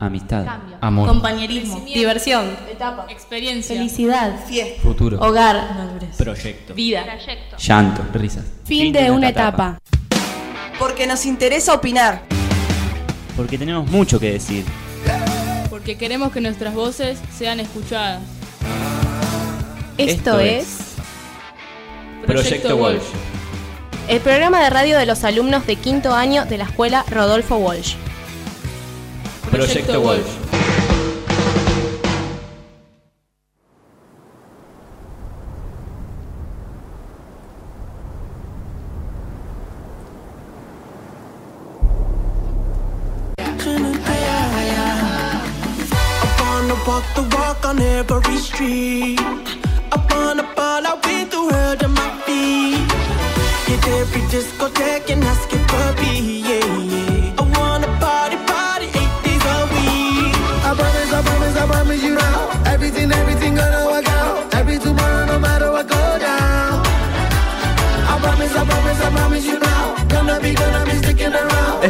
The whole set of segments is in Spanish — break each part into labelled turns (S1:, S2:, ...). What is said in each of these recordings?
S1: Amistad.
S2: Cambio.
S1: Amor.
S2: Compañerismo.
S3: Diversión.
S2: Etapa.
S3: Experiencia.
S2: Felicidad.
S4: Fiesta.
S1: Futuro.
S2: Hogar. Madurez.
S1: Proyecto.
S3: Vida.
S1: Llanto. Risas.
S3: Fin de una etapa.
S4: Porque nos interesa opinar.
S1: Porque tenemos mucho que decir.
S3: Porque queremos que nuestras voces sean escuchadas.
S2: Esto,
S1: Esto
S2: es
S1: Proyecto Walsh.
S2: el programa de radio de los alumnos de quinto año de la escuela Rodolfo Walsh.
S1: Proyecto Walsh.
S5: I wanna walk the walk on every street. I wanna ball out with the world on my feet. Hit every discotheque and ask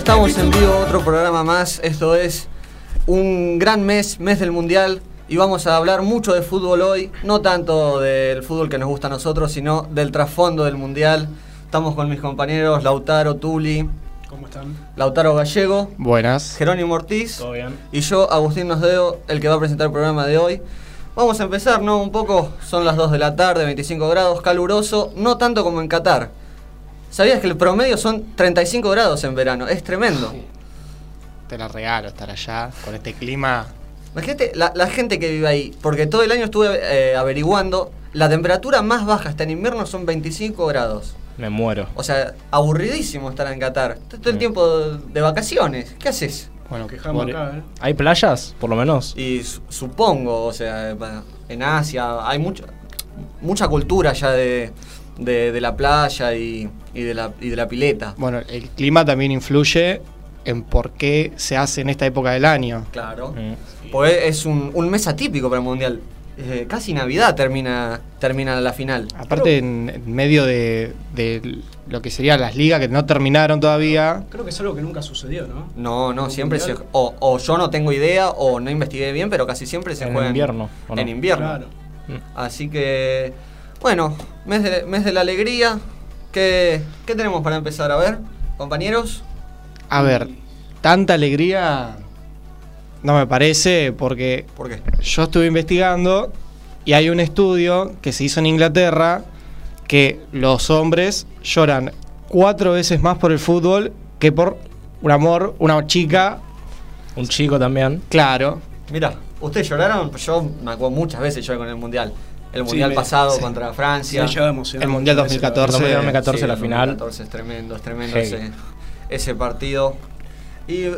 S6: Estamos en vivo, otro programa más. Esto es un gran mes, mes del Mundial. Y vamos a hablar mucho de fútbol hoy. No tanto del fútbol que nos gusta a nosotros, sino del trasfondo del Mundial. Estamos con mis compañeros Lautaro Tuli,
S7: ¿Cómo están?
S6: Lautaro Gallego,
S7: Buenas.
S6: Jerónimo Ortiz
S7: ¿Todo bien?
S6: y yo, Agustín Nosdeo, el que va a presentar el programa de hoy. Vamos a empezar, ¿no? Un poco, son las 2 de la tarde, 25 grados, caluroso, no tanto como en Qatar. ¿Sabías que el promedio son 35 grados en verano? Es tremendo.
S7: Te la regalo estar allá con este clima.
S6: Imagínate la, la gente que vive ahí, porque todo el año estuve eh, averiguando, la temperatura más baja hasta en invierno son 25 grados.
S7: Me muero.
S6: O sea, aburridísimo estar en Qatar. Estás todo el tiempo de vacaciones. ¿Qué haces?
S7: Bueno,
S8: Quejamos
S7: por-
S8: acá, ¿eh?
S7: ¿Hay playas, por lo menos?
S6: Y su- supongo, o sea, en Asia hay mucha mucha cultura ya de, de- de la playa y, y de la, y de la pileta.
S7: Bueno, el clima también influye en por qué se hace en esta época del año.
S6: Claro.
S7: Mm.
S6: Pues es un, un mes atípico para el Mundial. Eh, casi Navidad termina, termina la final.
S7: Aparte, en, en medio de, de lo que serían las ligas que no terminaron todavía.
S8: Creo que es algo que nunca sucedió, ¿no?
S6: No, no,
S8: ¿Un
S6: siempre se... O, o yo no tengo idea o no investigué bien, pero casi siempre se
S7: En
S6: juega
S7: invierno, ¿o no?
S6: En invierno.
S8: Claro.
S6: Así que, bueno, mes de, mes de la alegría. ¿Qué, ¿Qué tenemos para empezar? A ver, compañeros.
S7: A ver, tanta alegría no me parece porque
S6: ¿Por qué?
S7: yo estuve investigando y hay un estudio que se hizo en Inglaterra que los hombres lloran cuatro veces más por el fútbol que por un amor, una chica.
S9: Un chico también.
S7: Claro.
S6: Mira, ¿ustedes lloraron? Yo me acuerdo muchas veces lloré con el Mundial. El
S8: Sí,
S6: Mundial
S8: me-
S6: pasado
S8: sí.
S6: contra Francia.
S8: Me lleva a emocionar
S7: El Mundial
S8: muchas veces, la
S7: 2014.
S8: verdad.
S9: 2014 la
S6: el
S9: final.
S6: 2014 es tremendo, es tremendo
S9: Heavy.
S6: ese, ese partido. Y eh,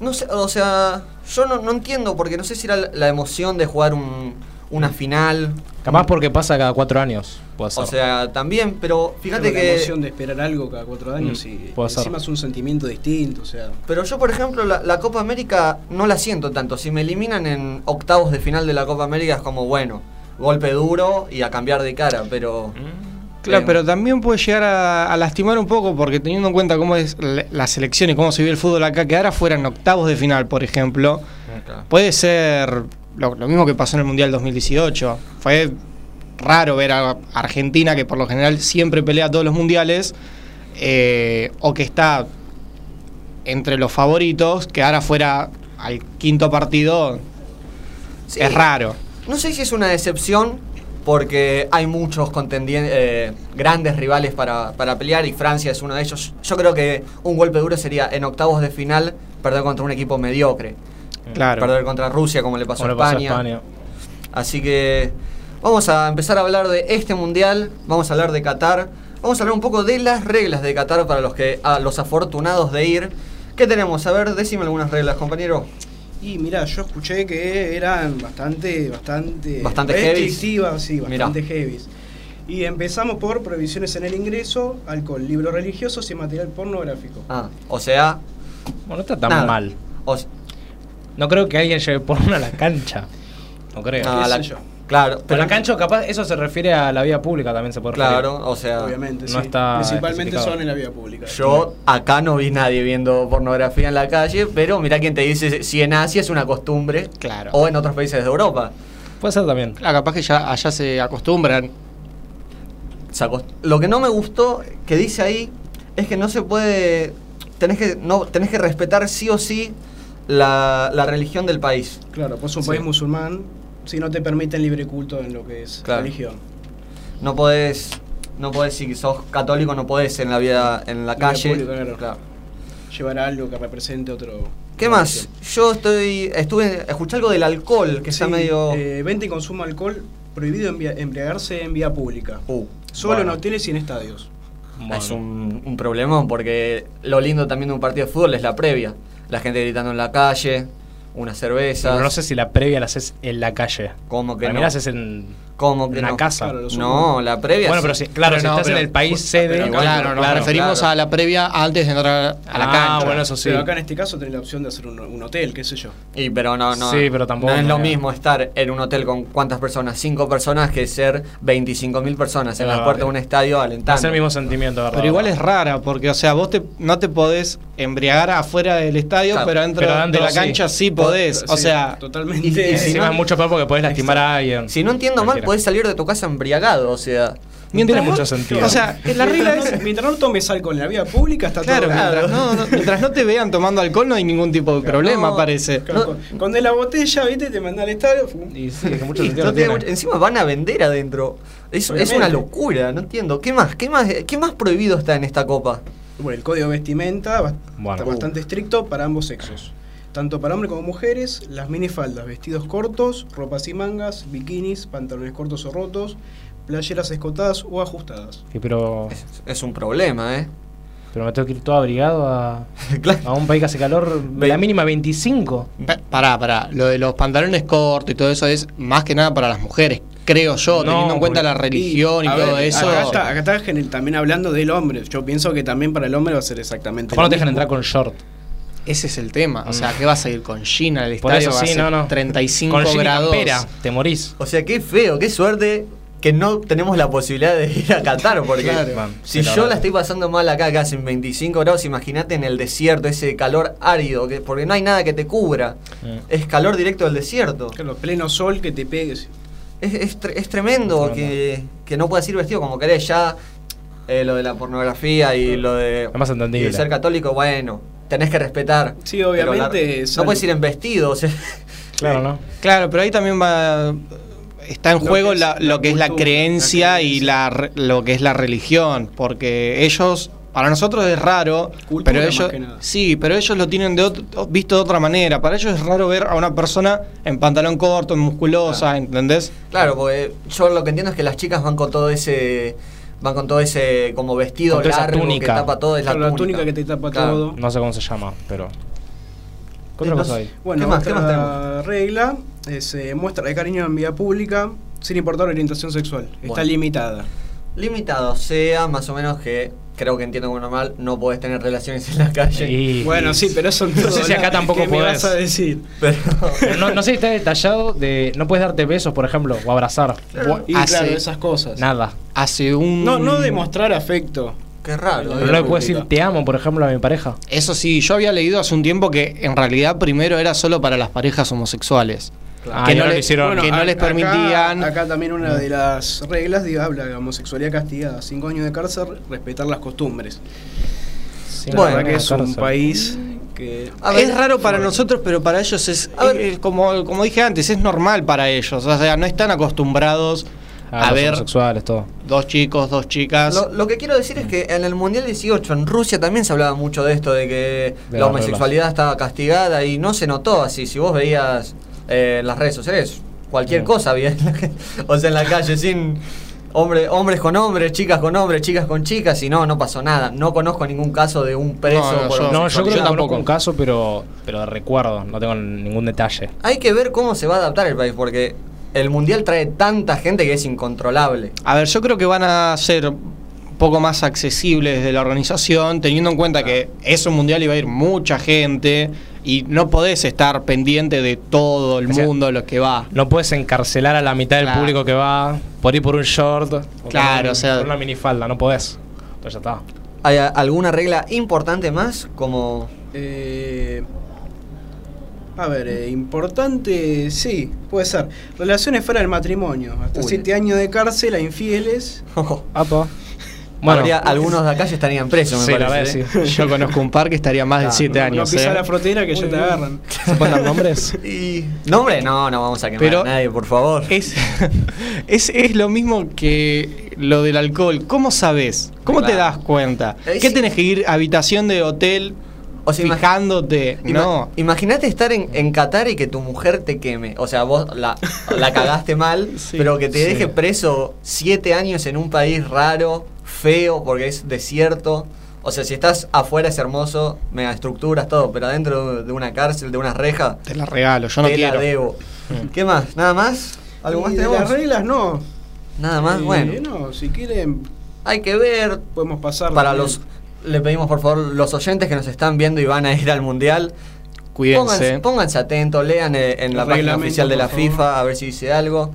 S6: no sé, o sea, yo no, no entiendo porque no sé si era la- la emoción de jugar un- una final.
S9: Capaz porque pasa cada cuatro años. Puede ser.
S6: O sea, también, pero fíjate
S8: Pero la
S6: que.
S8: emoción de esperar algo cada cuatro años
S9: Mm,
S8: y
S9: puede ser.
S8: encima es un sentimiento distinto, o sea.
S6: Pero yo, por ejemplo, la, la Copa América no la siento tanto. Si me eliminan en octavos de final de la Copa América es como, bueno, golpe duro y a cambiar de cara, pero...
S7: Claro,
S6: Eh,
S7: pero también puede llegar a, a lastimar un poco porque teniendo en cuenta cómo es la, selección y cómo se vive el fútbol acá, que ahora fueran octavos de final, por ejemplo,
S6: claro.
S7: puede ser lo, lo mismo que pasó en el Mundial 2018. Fue raro ver a Argentina, que por lo general siempre pelea todos los mundiales, eh, o que está entre los favoritos, que ahora fuera al quinto partido,
S6: Sí.
S7: es raro.
S6: No sé si es una decepción porque hay muchos contendientes, eh, grandes rivales para, para pelear y Francia es uno de ellos. Yo creo que un golpe duro sería en octavos de final perder contra un equipo mediocre.
S7: Claro.
S6: Perder contra Rusia como le pasó,
S9: Como
S6: a
S9: le pasó a
S6: España.
S9: España.
S6: Así que vamos a empezar a hablar de este mundial, vamos a hablar de Qatar, vamos a hablar un poco de las reglas de Qatar para los que a los afortunados de ir. ¿Qué tenemos? A ver, decime algunas reglas, compañero.
S8: Y mira, yo escuché que eran bastante, bastante,
S6: Bastante
S8: restrictivas, sí,
S6: Mirá.
S8: bastante heavies. Y empezamos por prohibiciones en el ingreso, alcohol, libros religiosos y material pornográfico.
S6: Ah, o sea,
S9: Bueno, no está tan
S6: Nada.
S9: mal.
S6: o
S9: No creo que alguien lleve porno a la cancha. No creo.
S6: no,
S8: qué
S6: la
S8: sé yo.
S6: Claro,
S9: Pero
S6: pero
S9: la cancha, capaz, eso se refiere a la vía pública también se puede referir.
S6: Claro, o sea,
S8: Obviamente,
S9: no
S8: sí.
S9: está
S8: Principalmente son en la vía pública.
S6: yo acá no vi nadie viendo pornografía en la calle, pero mirá quién te dice si en Asia es una costumbre
S7: Claro.
S6: o en otros países de Europa.
S9: Puede ser también.
S7: Claro, capaz que ya allá se acostumbran.
S6: Se acost- Lo que no me gustó que dice ahí es que no se puede. Tenés que, no, tenés que respetar sí o sí la, la religión del país.
S8: Claro, pues un
S6: Sí.
S8: país musulmán, si no te permiten libre culto en lo que es
S6: Claro.
S8: religión.
S6: No podés. No podés, si sos católico, no podés en la vida, en la calle.
S8: pública, claro. Llevar algo que represente otro.
S6: ¿Qué más? Yo estoy. Estuve. Escuché algo del alcohol, que está
S8: Sí,
S6: medio.
S8: eh, venta y consumo de alcohol prohibido embriagarse en vía pública.
S6: Uh,
S8: Solo
S6: bueno.
S8: en hoteles y en estadios.
S6: Es un, un problemón porque lo lindo también de un partido de fútbol es la previa. La gente gritando en la calle, unas cervezas.
S9: Pero no sé si la previa la haces en la calle.
S6: ¿Cómo que
S9: Para mí
S6: no?
S9: la haces en
S6: ¿Cómo que
S9: una
S6: no?
S9: casa.
S8: Claro,
S6: No, la previa.
S9: Bueno, pero si, claro,
S7: Pero
S9: si
S7: no,
S9: estás en el país sede.
S8: pero
S7: Claro, nos
S6: claro,
S7: referimos
S6: claro.
S7: a la previa antes de entrar a la
S9: Ah,
S7: cancha.
S9: bueno, eso sí.
S8: Pero acá en este caso tenés la opción de hacer un, un hotel, qué sé yo.
S6: Y pero no, no.
S9: Sí, pero tampoco
S6: No es lo mismo estar en un hotel con cuántas personas, cinco personas, que ser 25 mil personas en las puertas de un estadio
S9: No
S6: alentando.
S9: es el mismo sentimiento, ¿verdad?
S7: Pero igual es rara, porque, o sea, vos te, no te podés embriagar afuera del estadio,
S6: Claro,
S7: pero dentro
S9: pero
S7: de la
S9: sí.
S7: cancha sí podés. O
S8: Sí,
S7: sea,
S8: totalmente.
S6: y- si no-
S9: mucho peor porque podés lastimar a alguien.
S6: Si no entiendo mal. Podés salir de tu casa embriagado, o sea.
S9: tiene
S7: vos-
S9: mucho sentido.
S7: O sea, la regla
S8: mientras,
S7: es.
S8: no, mientras no tomes alcohol en la vía pública está
S7: Claro,
S8: todo bien.
S7: mientras no, no- mientras no te vean tomando alcohol no hay ningún tipo de problema,
S6: no,
S7: parece.
S8: Claro, de la botella, viste, te manda al estadio.
S9: Y sí, que mucho
S6: Y
S9: sentido
S6: no
S9: no
S6: tiene
S9: tiene.
S6: mucho- encima van a vender adentro. Es, una locura, no entiendo. ¿Qué más? ¿Qué más? ¿Qué más prohibido está en esta copa?
S8: Bueno, el código de vestimenta
S9: Bueno.
S8: está bastante estricto para ambos sexos. Tanto para hombres como mujeres, las minifaldas, vestidos cortos, ropas y mangas, bikinis, pantalones cortos o rotos, playeras escotadas o ajustadas.
S9: Sí, pero,
S6: Es, es un problema, ¿eh?
S9: pero me tengo que ir todo abrigado a,
S6: Claro.
S9: a un país que hace calor.
S6: Ve-
S9: La mínima 25.
S7: Pa- Pará, pará. Lo de los pantalones cortos y todo eso es más que nada para las mujeres, creo yo,
S9: No,
S7: teniendo en cuenta la religión y, todo
S8: ver,
S7: eso.
S8: Acá está, acá está gen- también hablando del hombre. Yo pienso que también para el hombre va a ser exactamente
S9: Ojalá no te dejan entrar con short.
S7: Ese es el tema. O sea,
S9: Mm.
S7: ¿qué vas a ir con jean al
S9: Por
S7: estadio?
S9: eso
S7: Va a
S9: sí,
S7: ser
S9: no, no.
S7: 35
S9: con
S7: grados.
S9: campera, te morís.
S6: O sea, qué feo, qué suerte que no tenemos la posibilidad de ir a Qatar, porque
S7: Claro.
S9: Man,
S6: si yo la estoy pasando mal acá, que hacen 25 grados, imagínate en el desierto, ese calor árido, que, porque no hay nada que te cubra.
S9: Mm.
S6: Es calor directo del desierto.
S8: Claro, pleno sol que te pegues.
S6: Es, es tre- es tremendo que, que no puedas ir vestido como querés. Ya eh, lo de la pornografía y lo de,
S9: Es más
S6: y
S9: entendible.
S6: de ser católico, bueno, tenés que respetar.
S8: Sí, obviamente,
S6: la- no puedes ir en vestido. o sea,
S9: Claro, ¿no?
S7: Claro, pero ahí también va. Está en
S8: Lo
S7: juego
S8: que es
S7: la-
S8: la
S7: lo que es la creencia
S8: la
S7: y la, re- lo que es la religión. Porque ellos, para nosotros es raro,
S8: Cultura
S7: pero
S8: más
S7: ellos.
S8: que nada.
S7: Sí, pero ellos lo tienen de ot- visto de otra manera. Para ellos es raro ver a una persona en pantalón corto, en musculosa, ¿entendés?
S6: claro, porque yo lo que entiendo es que las chicas van con todo ese. Van con todo ese como vestido
S9: Con toda esa
S6: largo que
S9: túnica.
S6: tapa todo, es la,
S8: Claro, la
S6: túnica.
S8: túnica que te tapa
S6: Claro.
S8: todo.
S9: No sé cómo se llama, pero. ¿Qué otra
S6: Entonces-
S9: cosa hay?
S8: Bueno,
S6: ¿Qué más? ¿Qué
S8: otra
S6: más tenemos?
S8: regla es eh, muestra de cariño en vía pública sin importar orientación sexual. Está
S6: Bueno.
S8: limitada.
S6: Limitado sea más o menos que creo que entiendo como normal, no podés tener relaciones en la calle.
S9: Y-
S8: Bueno, sí, pero eso
S9: No sé si acá tampoco
S8: ¿Qué me
S9: podés.
S8: vas a decir?
S6: Pero
S9: Pero no, no sé si está detallado de. No puedes darte besos, por ejemplo, o abrazar.
S8: Y
S7: hace,
S8: claro, esas cosas.
S9: Nada.
S7: hace un.
S8: No, no demostrar afecto.
S6: qué raro.
S9: Pero
S6: ¿eh?
S9: no le puedes decir te amo, por ejemplo, a mi pareja.
S7: Eso sí, yo había leído hace un tiempo que en realidad primero era solo para las parejas homosexuales.
S9: Ah,
S7: que no,
S9: ahora
S7: le-
S9: lo hicieron.
S7: que no
S8: a-
S7: les
S8: acá-
S7: permitían.
S8: Acá, también una de las reglas digo, habla de homosexualidad castigada, cinco años de cárcel, respetar las costumbres.
S9: Sí,
S8: La
S6: Bueno,
S8: verdad que es un país que
S6: A ver,
S7: es raro para nosotros, pero para ellos es,
S6: A ver.
S7: es- como, como dije antes, es normal para ellos. O sea, no están acostumbrados a
S9: los
S7: ver
S9: homosexuales, todo.
S7: dos chicos, dos chicas.
S6: Lo, lo que quiero decir es que en el Mundial 18, en Rusia también se hablaba mucho de esto, de que
S9: De
S6: la homosexualidad estaba castigada y no se notó así. Si vos veías eh, en las redes sociales, cualquier
S9: Mm.
S6: cosa había, en la que- o sea, en la calle, sin hombre, hombres con hombres, chicas con hombres, chicas con chicas, y no, no pasó nada. No conozco ningún caso de un preso
S7: No, no,
S6: por
S7: yo-
S9: No, yo creo que
S7: tampoco.
S9: un caso, pero, pero de recuerdo, no tengo ningún detalle.
S6: Hay que ver cómo se va a adaptar el país, porque el Mundial trae tanta gente que es incontrolable.
S7: A ver, yo creo que van a ser un poco más accesibles desde la organización, teniendo en cuenta que es un mundial y va a ir mucha gente. Y no podés estar pendiente de todo el
S9: O sea,
S7: mundo, lo que va.
S9: No puedes encarcelar a la mitad del
S7: Claro.
S9: público que va por ir por un short. o
S7: Claro,
S9: por,
S7: o sea-
S9: por una minifalda, no podés. Pues ya está.
S6: ¿Hay alguna regla importante más? Como.
S8: Eh, a ver, eh, importante, sí, puede ser. Relaciones fuera del matrimonio. Hasta
S6: Uy.
S8: siete años de cárcel a infieles.
S9: Apa. Bueno,
S6: Habría- algunos de acá ya estarían presos, me
S9: Sí, la
S6: parece.
S9: verdad,
S6: ¿eh?
S9: sí.
S7: Yo conozco un par que estaría más de
S6: Ah,
S7: 7
S8: No
S7: años.
S8: pisar
S7: ¿eh?
S8: la frontera que ya te agarran.
S9: ¿se pueden dar nombres?
S6: Y. ¿Nombre? No, no vamos a quemar
S7: Pero-
S6: a nadie, por favor.
S7: Es, es, es lo mismo que lo del alcohol. ¿Cómo sabes? ¿Cómo te das cuenta? ¿Qué tenés que ir habitación de hotel
S6: O sea,
S7: fijándote?
S6: Ima-
S7: no.
S6: Imagínate estar en, en Qatar y que tu mujer te queme. O sea, vos la, la cagaste mal,
S7: Sí,
S6: pero que te
S7: sí.
S6: deje preso siete años en un país raro, feo, porque es desierto. O sea, si estás afuera es hermoso, mega estructuras, todo, pero adentro de- una cárcel, de una reja,
S7: Te la regalo, yo no
S6: te
S7: quiero.
S6: la debo. ¿Qué más? ¿Nada más? ¿Algo más
S8: de
S6: tenemos?
S8: las reglas no.
S6: Nada más,
S8: Eh,
S6: bueno.
S8: No, si quieren,
S6: Hay que ver
S8: podemos pasar.
S6: para
S8: también.
S6: los... Le pedimos por favor los oyentes que nos están viendo y van a ir al mundial.
S7: Cuídense.
S6: Pónganse, pónganse atentos, lean eh, en la página oficial de la. FIFA a ver si dice algo.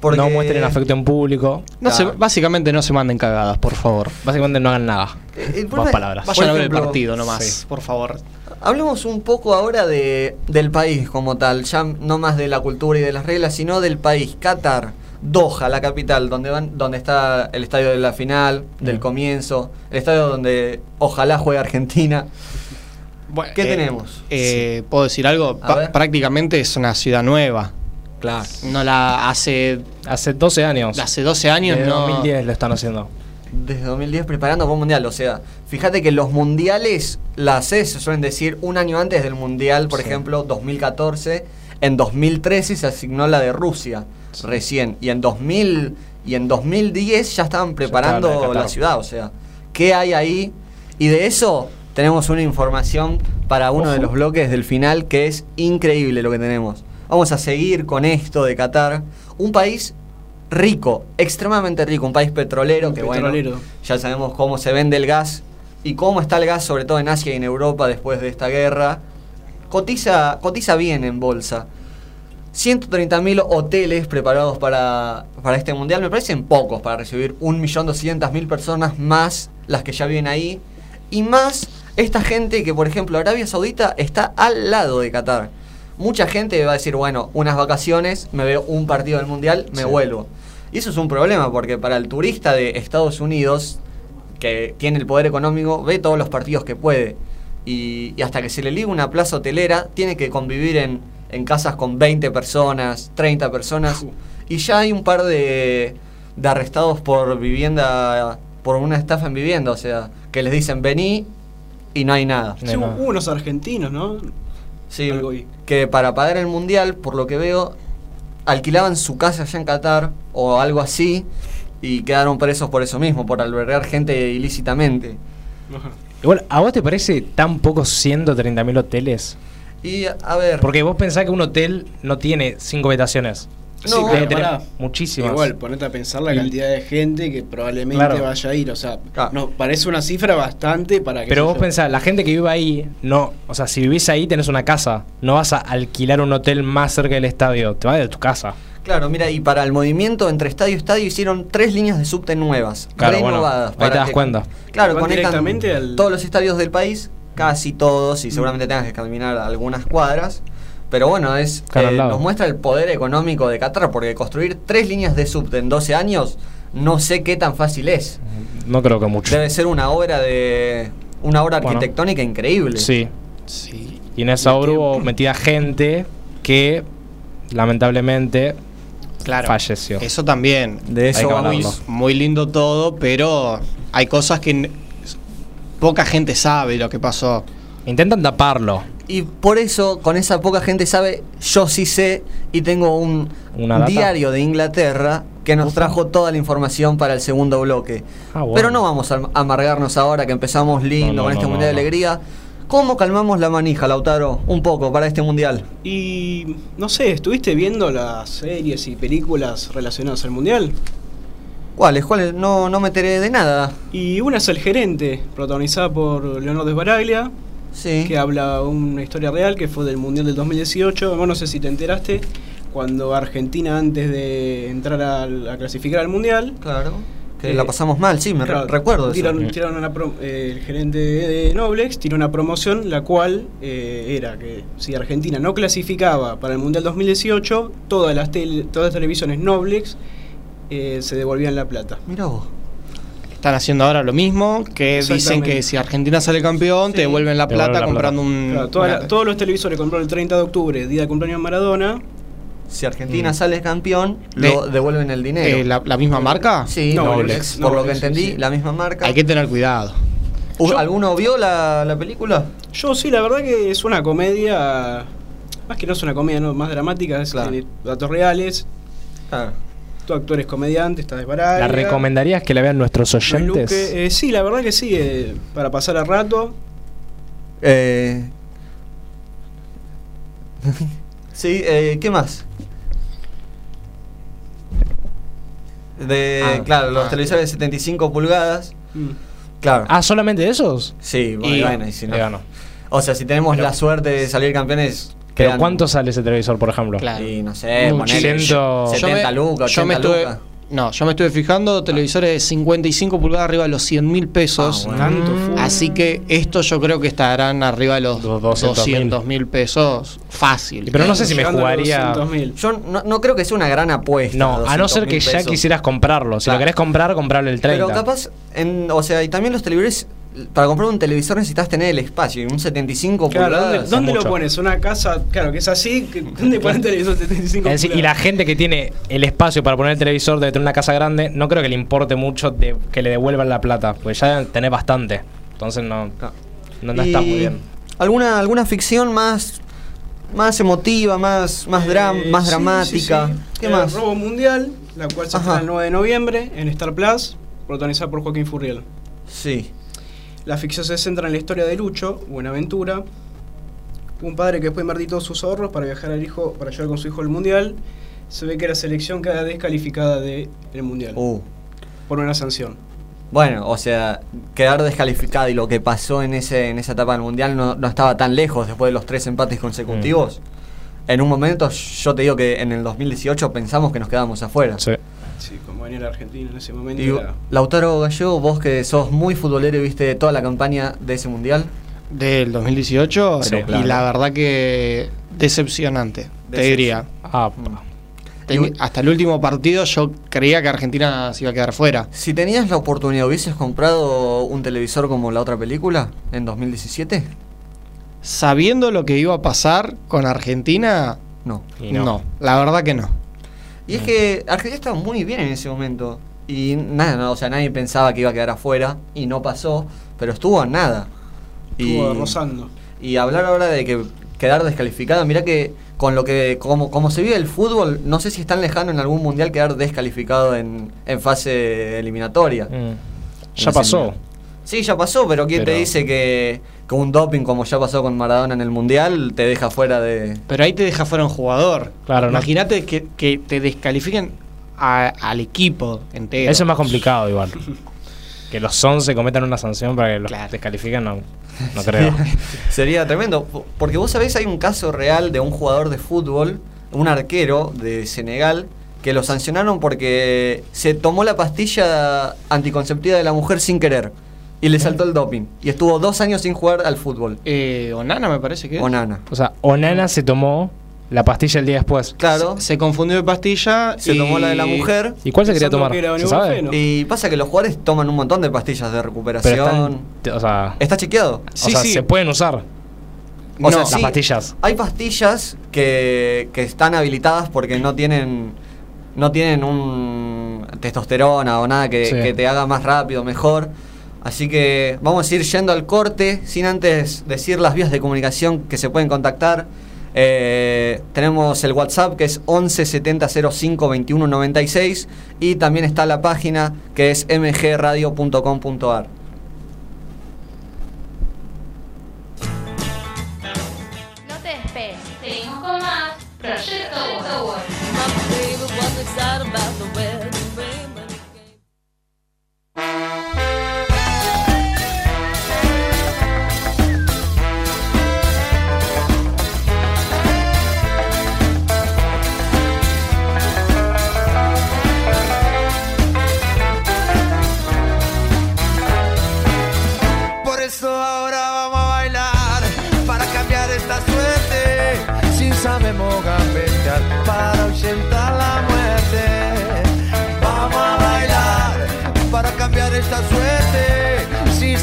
S6: Porque-
S9: No muestren afecto en público.
S7: No se-
S6: Claro.
S7: básicamente no se manden cagadas, por favor.
S9: Básicamente no hagan nada.
S6: Eh, el
S9: Más palabras.
S7: Vayan a ver el partido nomás,
S9: sí.
S7: por favor.
S6: Hablemos un poco ahora de, del país como tal, ya no más de la cultura y de las reglas, sino del país. Qatar, Doha, la capital, donde van, donde está el estadio de la final, del
S9: Mm.
S6: comienzo, el estadio donde ojalá juegue Argentina.
S7: Bueno,
S6: ¿Qué
S7: eh,
S6: tenemos?
S7: eh, ¿Puedo decir algo? Prácticamente es una ciudad nueva.
S6: Claro.
S7: No la hace.
S9: Hace 12 años.
S7: Hace 12 años
S9: Desde
S7: no.
S9: 2010 lo están haciendo.
S6: Desde 2010 preparando para un mundial, o sea, fíjate que los mundiales, las sedes se suelen decir un año antes del mundial, por
S9: Sí.
S6: ejemplo, 2014, en 2013 se asignó la de Rusia, recién, y en 2000 y en 2010 ya estaban preparando
S9: estaba la
S6: ciudad, o sea, ¿qué hay ahí? Y de eso tenemos una información para uno de los bloques del final que es increíble lo que tenemos. Vamos a seguir con esto de Qatar, un país rico, extremadamente rico, un país petrolero que bueno, ya sabemos cómo se vende el gas y cómo está el gas, sobre todo en Asia y en Europa después de esta guerra. Cotiza, cotiza bien en bolsa. 130.000 hoteles preparados para, para este mundial. Me parecen pocos para recibir 1.200.000 personas más las que ya viven ahí. Y más esta gente que, por ejemplo, Arabia Saudita está al lado de Qatar. Mucha gente va a decir, bueno, unas vacaciones, me veo un partido del mundial, me
S9: Sí.
S6: vuelvo. Y eso es un problema porque para el turista de Estados Unidos, que tiene el poder económico, ve todos los partidos que puede. Y, y hasta que se le liga una plaza hotelera, tiene que convivir en, en casas con 20 personas, 30 personas. Y ya hay un par de, de arrestados por vivienda, por una estafa en vivienda. O sea, que les dicen vení y no hay nada.
S8: Sí, hubo unos argentinos, ¿no?
S6: Sí,
S8: Algo
S6: que para pagar el mundial, por lo que veo, alquilaban su casa allá en Qatar o algo así y quedaron presos por eso mismo, por albergar gente ilícitamente.
S8: Ajá.
S9: Igual, ¿a vos te parece tan poco 130.000 hoteles?
S6: Y a ver,
S9: Porque vos pensás que un hotel no tiene 5 habitaciones.
S8: Sí,
S6: No,
S9: tener muchísimas.
S8: Igual, ponete a pensar la
S9: Y-
S8: cantidad de gente que probablemente
S9: Claro.
S8: vaya a ir. O sea,
S6: Claro.
S8: no, parece una cifra bastante para que.
S9: Pero vos pensás, la gente que vive ahí, no, o sea, si vivís ahí tenés una casa, no vas a alquilar un hotel más cerca del estadio, te vas de tu casa.
S6: claro, mira, y para el movimiento entre estadio y estadio hicieron tres líneas de subte nuevas,
S9: Claro, bueno,
S6: renovadas.
S9: ahí
S6: para
S9: te das
S6: que-
S9: cuenta.
S6: Claro, conectan
S8: directamente al-
S6: todos los estadios del país, casi todos, y seguramente tengas que caminar algunas cuadras. Pero bueno, es eh, nos muestra el poder económico de Qatar, porque construir tres líneas de subte en 12 años, no sé qué tan fácil es.
S9: No creo que mucho.
S6: Debe ser una obra de. una obra
S9: Bueno.
S6: arquitectónica increíble.
S9: Sí.
S7: Sí.
S9: Y en esa obra hubo metida gente que lamentablemente
S7: Claro.
S9: falleció.
S7: Eso también.
S6: De eso
S9: Hay que
S6: vamos.
S7: muy, lindo todo, pero hay cosas que poca gente sabe lo que pasó.
S9: Intentan taparlo.
S6: Y por eso, con esa poca gente sabe, yo sí sé y tengo un diario de Inglaterra que nos trajo toda la información para el segundo bloque.
S9: Ah, bueno.
S6: Pero no vamos a am- amargarnos ahora que empezamos lindo
S9: No, no,
S6: con este
S9: no,
S6: Mundial
S9: no,
S6: de. Alegría. ¿Cómo calmamos la manija, Lautaro? Un poco para este Mundial.
S8: Y no sé, ¿estuviste viendo las series y películas relacionadas al mundial?
S6: ¿Cuáles? ¿Cuáles? No, no me enteré de nada.
S8: Y una es El Gerente, protagonizada por Leonardo Sbaraglia.
S6: Sí.
S8: que habla una historia real que fue del Mundial del 2018. Vos no sé si te enteraste, cuando Argentina antes de entrar a, clasificar al Mundial...
S6: Claro. Que
S8: eh,
S6: la pasamos mal, sí, me re- recuerdo eso.
S8: tiraron- tiraron una pro- eh, el gerente de Noblex tiró una promoción la cual eh, era que si Argentina no clasificaba para el Mundial 2018, todas las, tele- todas las televisiones Noblex eh, se devolvían la plata.
S6: Mira vos.
S7: Están haciendo ahora lo mismo, que dicen que si Argentina sale campeón, te devuelven la
S9: devuelven
S7: plata
S9: la
S7: comprando un...
S8: Claro, toda
S7: una-
S8: la- todos los televisores compraron el 30 de octubre, día de cumpleaños de Maradona.
S6: Si Argentina
S7: Mm.
S6: sale campeón,
S7: De-
S6: lo devuelven el dinero.
S7: eh, la, la misma marca?
S6: Sí,
S8: No,
S6: Noblex.
S8: Noblex,
S6: Por lo que entendí,
S8: sí.
S6: la misma marca.
S7: Hay que tener cuidado.
S8: Yo-
S6: ¿Alguno vio la, la película?
S8: Yo sí, la verdad que es una comedia, más que no es una comedia no, más dramática, es-
S6: Claro.
S8: datos reales,
S6: Claro.
S8: Tu actor es comediante, está de Baraya.
S9: ¿La recomendarías que la vean nuestros oyentes?
S8: Luque, eh, sí, la verdad que sí, eh, para pasar el rato.
S6: Eh... sí, eh, ¿qué más? De,
S7: Ah,
S6: claro, los
S7: ah.
S6: televisores de 75 pulgadas.
S8: Mm.
S6: Claro.
S9: Ah, ¿solamente esos?
S6: sí, bueno,
S7: y-
S6: bueno, y si no.
S9: Ahí va, no.
S6: O sea, si tenemos
S9: Pero-
S6: la suerte de salir campeones.
S9: ¿Pero
S6: quedan-
S9: cuánto sale ese televisor, por ejemplo?
S7: Claro.
S6: Y no sé,
S7: Mucho.
S6: ponele
S9: Ciento-
S6: 70 lucas,
S7: yo me
S6: 80
S7: estuve,
S6: lucas.
S7: No, yo me estuve fijando, televisores de 55 pulgadas arriba de los 100 mil pesos.
S6: Ah, bueno.
S7: Así que esto yo creo que estarán arriba de los
S9: Los 200.000.
S7: 200 mil pesos fácil.
S9: Pero no sé si me jugaría.
S8: 200.000.
S6: Yo no, no creo que sea una gran apuesta.
S9: No, a no ser
S6: 200.000
S9: que ya
S6: pesos.
S9: quisieras comprarlo. Si
S6: Claro.
S9: lo querés comprar, comprarle el 30.
S6: Pero capaz, en, o sea, y también los televisores, para comprar un televisor necesitas tener el espacio, y un 75
S8: Claro, ¿dónde,
S6: pulgadas.
S8: dónde lo
S9: mucho.
S8: pones? Una casa, claro, que es así, ¿dónde ponen televisor 75
S9: Es decir, y la gente que tiene el espacio para poner el televisor debe tener una casa grande, no creo que le importe mucho de que le devuelvan la plata, porque ya tener bastante. Entonces no,
S6: Claro.
S9: no, no está muy bien.
S6: ¿Alguna, alguna ficción más más emotiva, más, más, dram-
S8: Eh,
S6: más
S8: sí,
S6: dramática?
S8: sí, sí.
S6: ¿Qué
S8: Eh,
S6: más?
S8: Robo Mundial, la cual se estrena el 9 de noviembre en Star Plus, protagonizada por Joaquín Furriel.
S6: Sí.
S8: La ficción se centra en la historia de Lucho, Buenaventura, un padre que después de invertir todos sus ahorros para viajar al hijo, para llevar con su hijo al mundial. Se ve que la selección queda descalificada del mundial
S6: Uh.
S8: por una sanción.
S6: Bueno, o sea, quedar descalificado y lo que pasó en ese en esa etapa del mundial no, no estaba tan lejos después de los tres empates consecutivos.
S9: Mm.
S6: En un momento, yo te digo que en el 2018 pensamos que nos quedábamos afuera.
S9: Sí.
S8: Sí, como venía la Argentina en ese momento.
S6: Y
S8: era-
S6: Lautaro Gallego, vos que sos muy futbolero y viste toda la campaña de ese mundial.
S7: Del 2018,
S9: Sí,
S7: y
S9: claro.
S7: la verdad que decepcionante, te diría.
S9: Ah,
S7: Teni- hasta el último partido yo creía que Argentina se iba a quedar fuera.
S6: Si tenías la oportunidad, ¿hubieses comprado un televisor como la otra película en 2017?
S7: Sabiendo lo que iba a pasar con Argentina,
S6: no.
S7: no. la verdad que no.
S6: Y es que Argentina estaba muy bien en ese momento. Y nada, no, o sea, nadie pensaba que iba a quedar afuera y no pasó, pero estuvo a nada.
S8: estuvo rozando.
S6: Y hablar ahora de que quedar descalificado, mira que con lo que como, como se vive el fútbol, no sé si es tan lejano en algún mundial quedar descalificado en, en fase eliminatoria.
S9: Mm. Ya pasó.
S6: Sí, ya pasó, pero ¿quién te dice que, que un doping como ya pasó con Maradona en el mundial te deja fuera de...
S7: Pero ahí te deja fuera un jugador.
S9: Claro, no.
S7: Imagínate que, que te descalifiquen a- al equipo entero.
S9: Eso es más complicado igual. que los 11 cometan una sanción para que los
S7: Claro.
S9: descalifiquen, no, no creo.
S6: Sería tremendo, po- porque vos sabés, hay un caso real de un jugador de fútbol, un arquero de Senegal, que lo sancionaron porque se tomó la pastilla anticonceptiva de la mujer sin querer y le saltó el doping. Y estuvo dos años sin jugar al fútbol.
S7: Eh, Onana me parece que es.
S6: Onana.
S9: O sea, Onana se tomó la pastilla el día después.
S6: Claro,
S7: Se confundió de pastilla.
S6: se
S7: y-
S6: tomó la de la mujer.
S9: ¿Y cuál se quería tomar?
S8: que.
S6: Y pasa que los jugadores toman un montón de pastillas de
S9: Pero
S6: recuperación.
S9: están, o sea,
S6: ¿Está chequeado?
S7: Sí,
S9: o sea,
S7: sí.
S9: se pueden usar
S6: O sea,
S7: No.
S9: las
S6: sí,
S9: pastillas.
S6: Hay pastillas que, que están habilitadas porque no tienen no tienen un testosterona o nada que,
S9: Sí.
S6: que te haga más rápido, mejor. Así que vamos a ir yendo al corte sin antes decir las vías de comunicación que se pueden contactar. Eh, tenemos el WhatsApp que es 11 70 05 21 96 y también está la página que es mgradio.com.ar.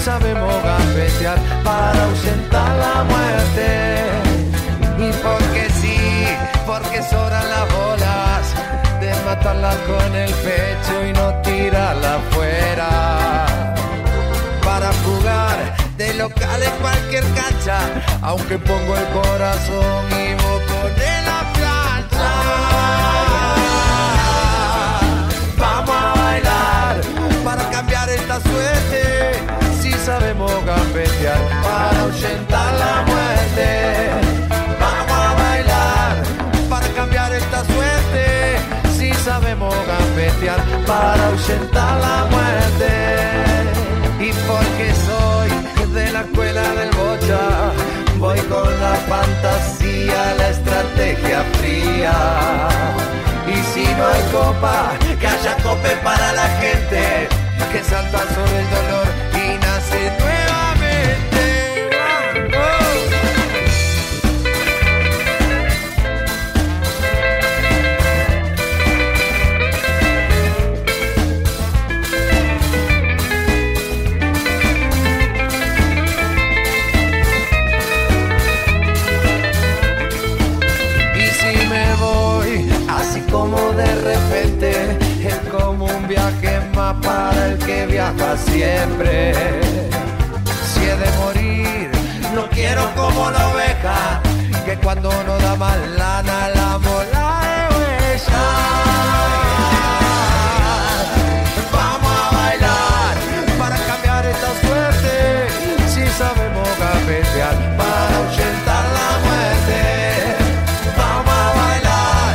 S10: sabemos gambetear para ausentar la muerte. Y porque sí, porque sobran las bolas de matarla con el pecho y no tirarla afuera. Para jugar de local en cualquier cancha, aunque pongo el corazón y ponés la para ahuyentar la muerte. Vamos a bailar para cambiar esta suerte. Si sabemos gambetear para ahuyentar la muerte. Y porque soy de la escuela del bocha, voy con la fantasía, la estrategia fría. Y si no hay copa, que haya cope para la gente que salta sobre el dolor y nace nuevamente. El que viaja siempre. Si he de morir, no quiero como la oveja, que cuando no da más lana la mola de huella. Vamos a bailar para cambiar esta suerte. Si sabemos gambetear para ahuyentar la muerte. Vamos a bailar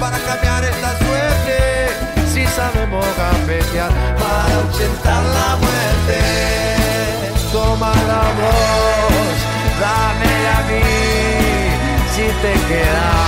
S10: para cambiar esta suerte. Si sabemos para ahuyentar la muerte. Toma la voz, dame a mí. Si te quedas,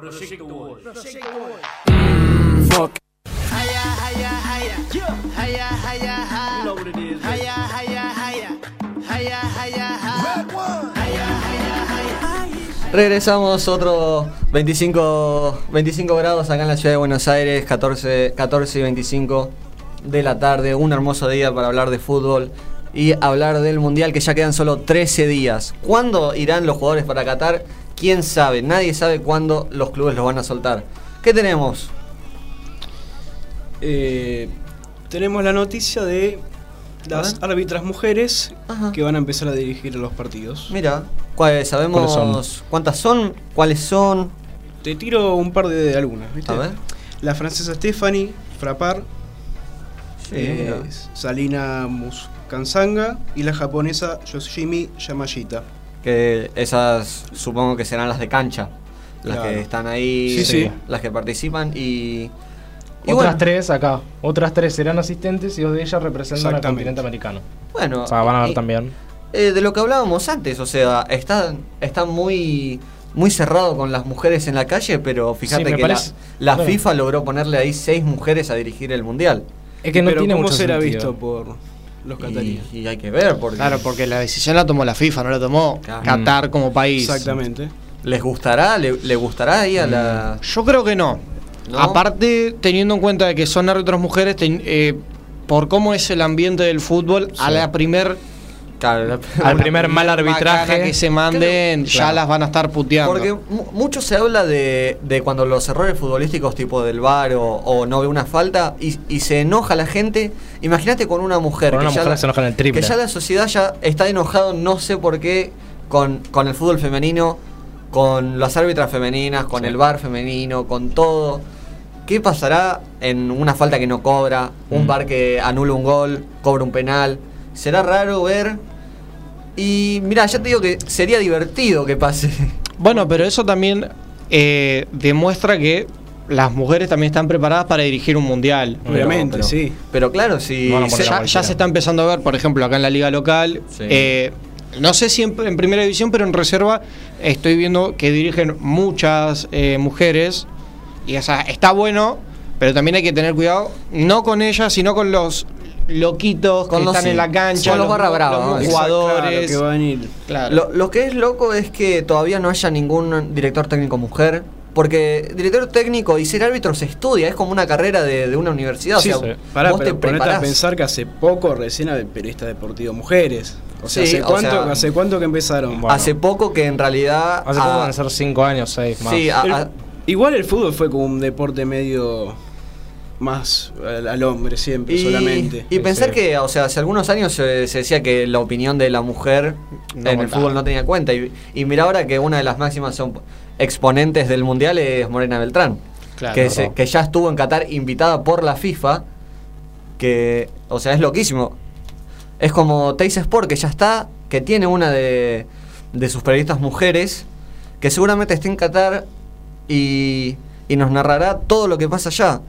S1: Proyecto Wolf.
S11: Fuck.
S6: Regresamos otro 25, 25 grados acá en la ciudad de Buenos Aires, 14, 14 y 25 de la tarde, un hermoso día para hablar de fútbol y hablar del Mundial que ya quedan solo 13 días. ¿Cuándo irán los jugadores para Qatar? ¿Quién sabe? Nadie sabe cuándo los clubes los van a soltar. ¿Qué tenemos?
S8: Eh, tenemos la noticia de las árbitras mujeres que van a empezar a dirigir los partidos.
S6: Mira, ¿cuáles sabemos
S8: ¿Cuáles son?
S6: cuántas son? ¿Cuáles son?
S8: Te tiro un par de, algunas, ¿viste?
S6: A ver.
S8: La francesa Stephanie Frappard,
S6: Sí,
S8: eh. Salina Muskansanga y la japonesa Yoshimi Yamashita.
S6: Que esas supongo que serán las de cancha. Las
S8: Claro.
S6: que están ahí,
S8: Sí, sí.
S6: las que participan y... y
S9: Otras
S6: bueno,
S9: tres acá. Otras tres serán asistentes y dos de ellas representan al continente americano.
S6: Bueno,
S9: O sea, van a ver
S6: y-
S9: también.
S6: eh, de lo que hablábamos antes, o sea, está, está muy, muy cerrado con las mujeres en la calle, pero fíjate
S9: Sí,
S6: que
S9: parece-
S6: la, la
S9: bueno.
S6: FIFA logró ponerle ahí seis mujeres a dirigir el Mundial.
S9: Es que no
S8: Pero
S9: tiene
S8: ¿cómo
S9: mucho
S8: será
S9: sentido.
S8: visto por, los
S6: Y,
S8: cataríes.
S6: y hay que ver, porque
S7: Claro, porque la decisión la tomó la FIFA, no la tomó
S6: Claro.
S7: Qatar como país.
S8: Exactamente.
S6: ¿les gustará? ¿Le, le gustará ahí a la...?
S7: Yo creo que no.
S6: ¿No?
S7: Aparte, teniendo en cuenta de que son árbitros mujeres, ten- eh, por cómo es el ambiente del fútbol, a la primer
S6: Claro, la-
S9: Al primer mal arbitraje.
S7: que se manden, ya las van a estar puteando.
S6: Porque mu- mucho se habla de, de cuando los errores futbolísticos tipo del VAR o, o no ve una falta y, y se enoja la gente. Imagínate con una mujer.
S9: Con una
S6: que ya
S9: mujer
S6: la-
S9: se enoja en el triple.
S6: Que ya la sociedad ya está enojado, no sé por qué, con, con el fútbol femenino, con las árbitras femeninas, con el VAR femenino, con todo. ¿Qué pasará en una falta que no cobra, un
S9: Mm.
S6: VAR que anula un gol, cobra un penal? Será raro ver. Y mira, ya te digo que sería divertido que pase.
S7: Bueno, pero eso también eh, demuestra que las mujeres también están preparadas para dirigir un mundial.
S8: Obviamente,
S6: pero-
S8: sí.
S6: Pero claro, si.
S9: No
S6: se-
S7: Ya, se está empezando a ver, por ejemplo, acá en la liga local.
S6: Sí.
S7: eh, no sé si en, en primera división, pero en reserva estoy viendo que dirigen muchas eh, mujeres. Y o sea, está bueno, pero también hay que tener cuidado, no con ellas, sino con los loquitos
S6: Con
S7: que
S6: los-
S7: están en la cancha,
S6: Con los barra brava,
S7: los
S6: ¿no?
S7: jugadores.
S8: Claro, que.
S7: Claro.
S6: Lo, lo que es loco es que todavía no haya ningún director técnico mujer. Porque director técnico y ser árbitro se estudia, es como una carrera de, de una universidad.
S8: Sí,
S6: o sea,
S8: sí. Pará,
S6: vos te
S8: pero ponete a pensar que hace poco recién hay periodistas deportivos mujeres. O sea,
S6: Sí,
S8: ¿hace,
S6: o
S8: cuánto,
S6: sea,
S8: ¿hace cuánto que empezaron?
S9: Bueno.
S6: Hace poco que en realidad.
S9: Hace poco van a ser 5 años, 6 más.
S6: sí, a-
S8: Pero
S6: a-
S8: igual el fútbol fue como un deporte medio más al, al hombre siempre,
S6: y,
S8: solamente.
S6: y pensar
S9: sí.
S6: que, o sea, hace algunos años se, se decía que la opinión de la mujer
S7: No
S6: en el fútbol no tenía cuenta. Y, y mira ahora que una de las máximas son exponentes del mundial es Morena Beltrán.
S7: Claro,
S6: que,
S7: no.
S6: se- que ya estuvo en Qatar invitada por la FIFA. Que, o sea, es loquísimo. Es como Teis Sport, que ya está, que tiene una de, de sus periodistas mujeres, que seguramente esté en Qatar y, y nos narrará todo lo que pasa allá.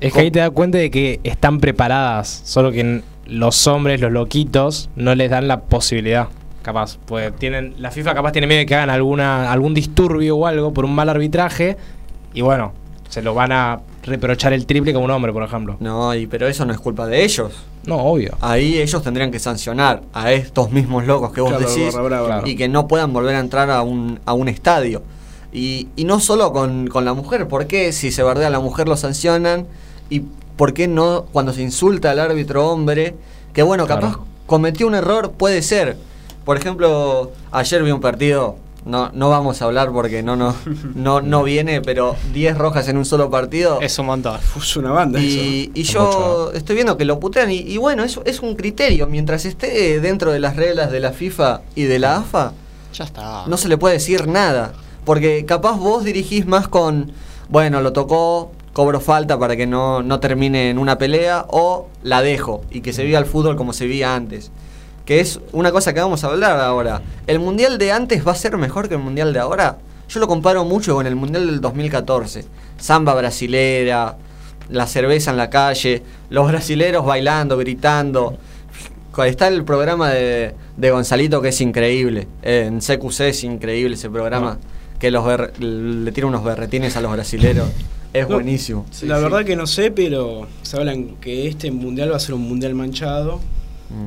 S9: Es que ahí te das cuenta de que están preparadas, solo que los hombres, los loquitos, no les dan la posibilidad. Capaz, pues tienen la FIFA capaz tiene miedo de que hagan alguna algún disturbio o algo por un mal arbitraje y bueno, se lo van a reprochar el triple como un hombre, por ejemplo.
S6: No, y, pero eso no es culpa de ellos.
S9: No, obvio.
S6: Ahí ellos tendrían que sancionar a estos mismos locos que vos
S8: Claro,
S6: decís y que no puedan volver a entrar a un, a un estadio. Y, y no solo con, con la mujer, ¿por qué si se bardea a la mujer lo sancionan? ¿Y por qué no cuando se insulta al árbitro hombre? Que bueno,
S9: Claro.
S6: capaz cometió un error, puede ser. Por ejemplo, ayer vi un partido, no, no vamos a hablar porque no, no, no, no viene, pero 10 rojas en un solo partido.
S7: Es un montón.
S8: Es una banda
S6: Y, y
S9: Es
S6: yo
S9: mucho,
S6: estoy viendo que lo putean y, y bueno, eso es un criterio. Mientras esté dentro de las reglas de la FIFA y de la AFA,
S7: Ya está.
S6: no se le puede decir nada. Porque capaz vos dirigís más con, bueno, lo tocó, cobro falta para que no, no termine en una pelea o la dejo y que se viva el fútbol como se vivía antes. Que es una cosa que vamos a hablar ahora. ¿El mundial de antes va a ser mejor que el mundial de ahora? Yo lo comparo mucho con el mundial del 2014. Samba brasilera, la cerveza en la calle, los brasileros bailando, gritando. Está el programa de, de Gonzalito que es increíble. En CQC es increíble ese programa. Que los le tira unos berretines a los brasileros. Es
S8: No,
S6: buenísimo.
S8: la verdad que no sé, pero se hablan que este mundial va a ser un mundial manchado
S6: Mm.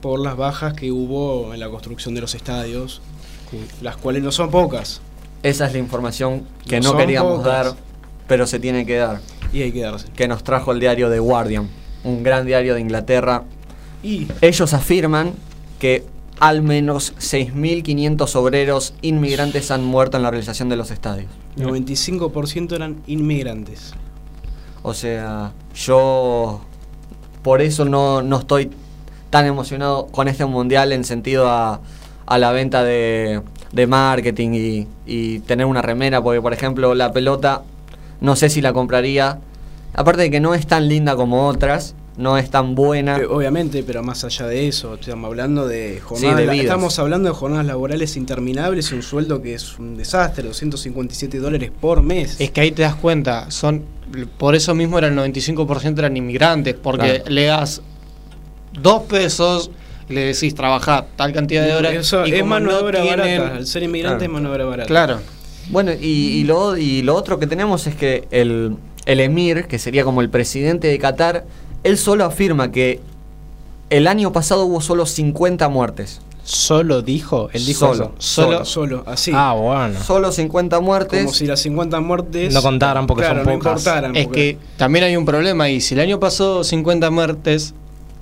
S8: por las bajas que hubo en la construcción de los estadios, las cuales no son pocas.
S6: Esa es la información que
S8: No
S6: queríamos
S8: pocas.
S6: dar, pero se tiene que dar.
S8: Y hay que darse.
S6: Que nos trajo el diario The Guardian, un gran diario de Inglaterra.
S8: Y
S6: Ellos afirman que al menos 6.500 obreros inmigrantes han muerto en la realización de los estadios.
S8: 95% eran inmigrantes.
S6: O sea, yo por eso no, no estoy tan emocionado con este mundial en sentido a, a la venta de, de marketing y, y tener una remera, porque por ejemplo la pelota no sé si la compraría. Aparte de que no es tan linda como otras, no es tan buena.
S8: Eh, obviamente, pero más allá de eso, estamos hablando de jornadas,
S6: Sí, de
S8: la-
S6: vidas.
S8: estamos hablando de jornadas laborales interminables y un sueldo que es un desastre, 257 dólares por mes.
S7: Es que ahí te das cuenta, son por eso mismo era el 95% eran inmigrantes, porque
S6: Claro.
S7: le das dos pesos, le decís trabajar tal cantidad de horas.
S8: Eso
S7: y
S8: es mano de
S7: no
S8: obra
S7: tienen-
S8: barata. Al ser inmigrante
S6: Claro.
S8: es mano de obra barata.
S7: Claro.
S6: Bueno, y, y lo, y lo otro que tenemos es que el, el emir, que sería como el presidente de Qatar, él solo afirma que el año pasado hubo solo 50 muertes.
S9: ¿Solo dijo? Él dijo
S6: Solo,
S9: eso.
S6: solo.
S8: Solo, así.
S9: Ah, bueno.
S6: Solo 50 muertes.
S8: Como si las 50 muertes.
S9: No contaran porque
S8: claro,
S9: son
S8: no
S9: pocas.
S8: importaran.
S7: Es
S8: porque-
S7: que también hay un problema y si el año pasado 50 muertes,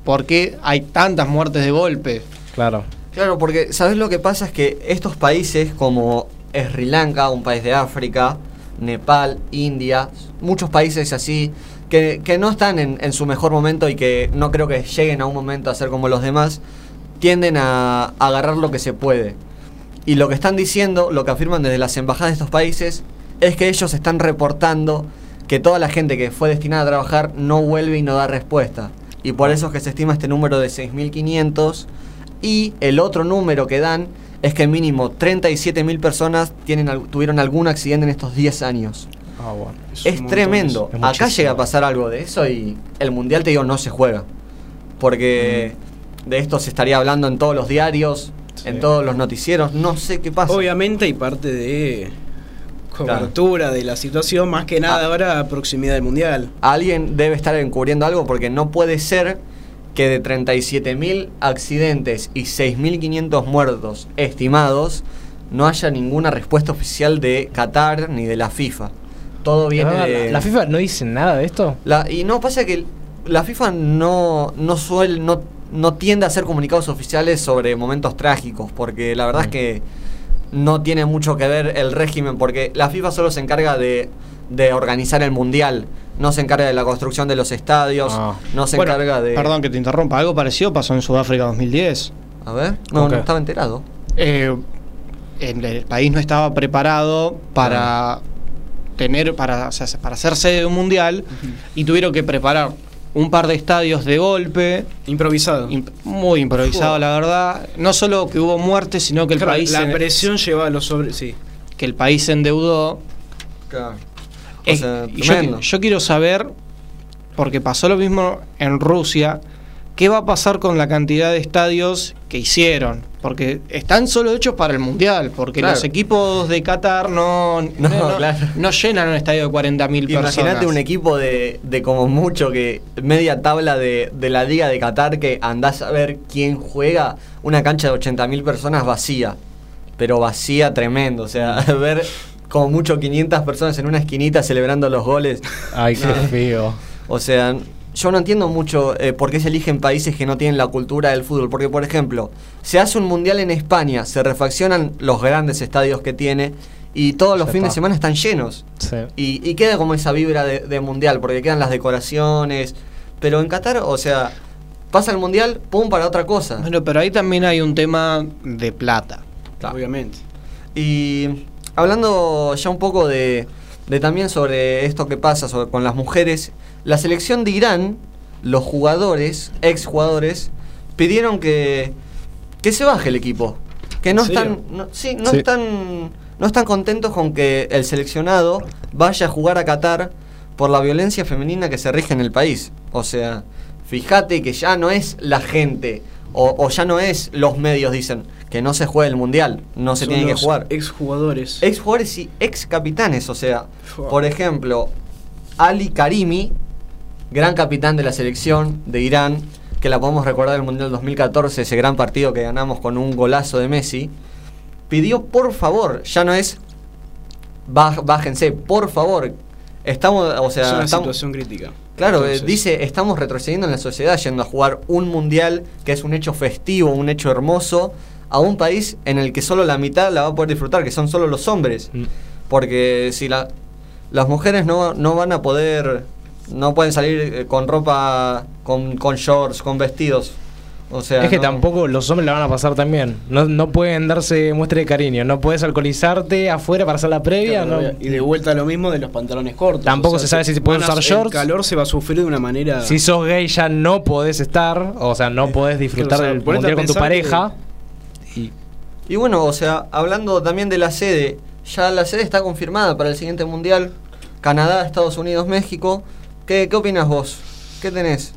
S7: ¿por qué hay tantas muertes de golpe?
S9: Claro.
S6: Claro, porque ¿sabes lo que pasa? Es que estos países como Sri Lanka, un país de África, Nepal, India, muchos países así, que, no están en, su mejor momento y que no creo que lleguen a un momento a ser como los demás, tienden a, agarrar lo que se puede. Y lo que están diciendo, lo que afirman desde las embajadas de estos países, es que ellos están reportando que toda la gente que fue destinada a trabajar no vuelve y no da respuesta. Y por eso es que se estima este número de 6.500. Y el otro número que dan es que mínimo 37.000 personas tienen, tuvieron algún accidente en estos 10 años.
S9: Ah, bueno.
S6: Es, tremendo.
S9: Es
S6: Acá llega a pasar algo de eso y el mundial, te digo, no se juega. Porque de esto se estaría hablando en todos los diarios, en todos los noticieros. No sé qué pasa.
S8: Obviamente hay parte de cobertura de la situación, más que nada ahora proximidad del mundial.
S6: Alguien debe estar encubriendo algo porque no puede ser que de 37.000 accidentes y 6.500 muertos estimados no haya ninguna respuesta oficial de Qatar ni de la FIFA. Todo viene
S9: Ah,
S6: de...
S9: la, la FIFA no dice nada de esto?
S6: La- y no, pasa que la FIFA no, no suele, no, no tiende a hacer comunicados oficiales sobre momentos trágicos, porque la verdad es que no tiene mucho que ver el régimen, porque la FIFA solo se encarga de, de organizar el mundial, no se encarga de la construcción de los estadios, no se
S7: Bueno,
S6: encarga de...
S7: Perdón que te interrumpa, algo parecido pasó en Sudáfrica 2010.
S6: A ver, no, no estaba enterado.
S7: Eh, el, el país no estaba preparado para tener para, o sea, para ser sede de un mundial y tuvieron que preparar un par de estadios de golpe
S8: improvisado
S7: muy improvisado la verdad no solo que hubo muertes sino que el
S8: Claro,
S7: país
S8: la presión llevaba a los sobre. Sí.
S7: que el país se endeudó
S6: Claro. Sea,
S7: y yo,
S6: tremendo.
S7: yo quiero saber, porque pasó lo mismo en Rusia, ¿qué va a pasar con la cantidad de estadios que hicieron? Porque están solo hechos para el Mundial, porque
S6: Claro.
S7: los equipos de Qatar no, no, no-
S6: claro.
S7: no llenan un estadio de 40.000 personas.
S6: Imagínate un equipo de, de como mucho que media tabla de, de la Liga de Qatar que andás a ver quién juega una cancha de 80.000 personas vacía, pero vacía tremendo, o sea, ver como mucho 500 personas en una esquinita celebrando los goles.
S9: Ay, qué feo.
S6: O sea, yo no entiendo mucho eh, por qué se eligen países que no tienen la cultura del fútbol. Porque, por ejemplo, se hace un mundial en España, se refaccionan los grandes estadios que tiene y todos los fines de semana están llenos.
S9: Sí.
S6: Y, y queda como esa vibra de, de mundial, porque quedan las decoraciones. Pero en Qatar, o sea, pasa el mundial, pum, para otra cosa.
S7: Bueno, pero ahí también hay un tema de plata.
S8: Obviamente.
S6: Y hablando ya un poco de, de también sobre esto que pasa sobre- con las mujeres, la selección de Irán, los jugadores, ex jugadores, pidieron que, que se baje el equipo. Que no están, no, sí, no
S8: Sí.
S6: están, no están contentos con que el seleccionado vaya a jugar a Qatar por la violencia femenina que se rige en el país. O sea, fíjate que ya no es la gente o, o ya no es los medios dicen que no se juega el mundial, no se
S8: Son
S6: tiene que jugar.
S8: Exjugadores.
S6: Ex jugadores y ex capitanes, o sea, por ejemplo, Ali Karimi, gran capitán de la selección de Irán, que la podemos recordar del Mundial 2014, ese gran partido que ganamos con un golazo de Messi, pidió por favor, ya no es "Baj- bájense, por favor. Estamos, o sea,
S8: es una
S6: estamos-
S8: situación crítica.
S6: Claro, eh,
S8: Entonces,
S6: dice, estamos retrocediendo en la sociedad yendo a jugar un mundial que es un hecho festivo, un hecho hermoso, a un país en el que solo la mitad la va a poder disfrutar, que son solo los hombres. Porque si la, las mujeres no, no van a poder, no pueden salir eh, con ropa, con, con shorts, con vestidos. O sea,
S9: es que
S6: no-
S9: tampoco los hombres la van a pasar también. No, no pueden darse muestra de cariño. No puedes alcoholizarte afuera para hacer la previa.
S8: claro,
S9: no.
S8: Y de vuelta lo mismo de los pantalones cortos.
S9: Tampoco se sabe si se puede
S8: van a-
S9: usar shorts.
S8: El calor se va a sufrir de una manera.
S9: Si sos gay ya no podés estar. O sea, no podés disfrutar
S8: o sea,
S9: del mundial con tu
S8: que-
S9: pareja.
S6: Y bueno, o sea, hablando también de la sede, ya la sede está confirmada para el siguiente mundial. Canadá, Estados Unidos, México. ¿Qué, qué opinas vos? ¿Qué tenés?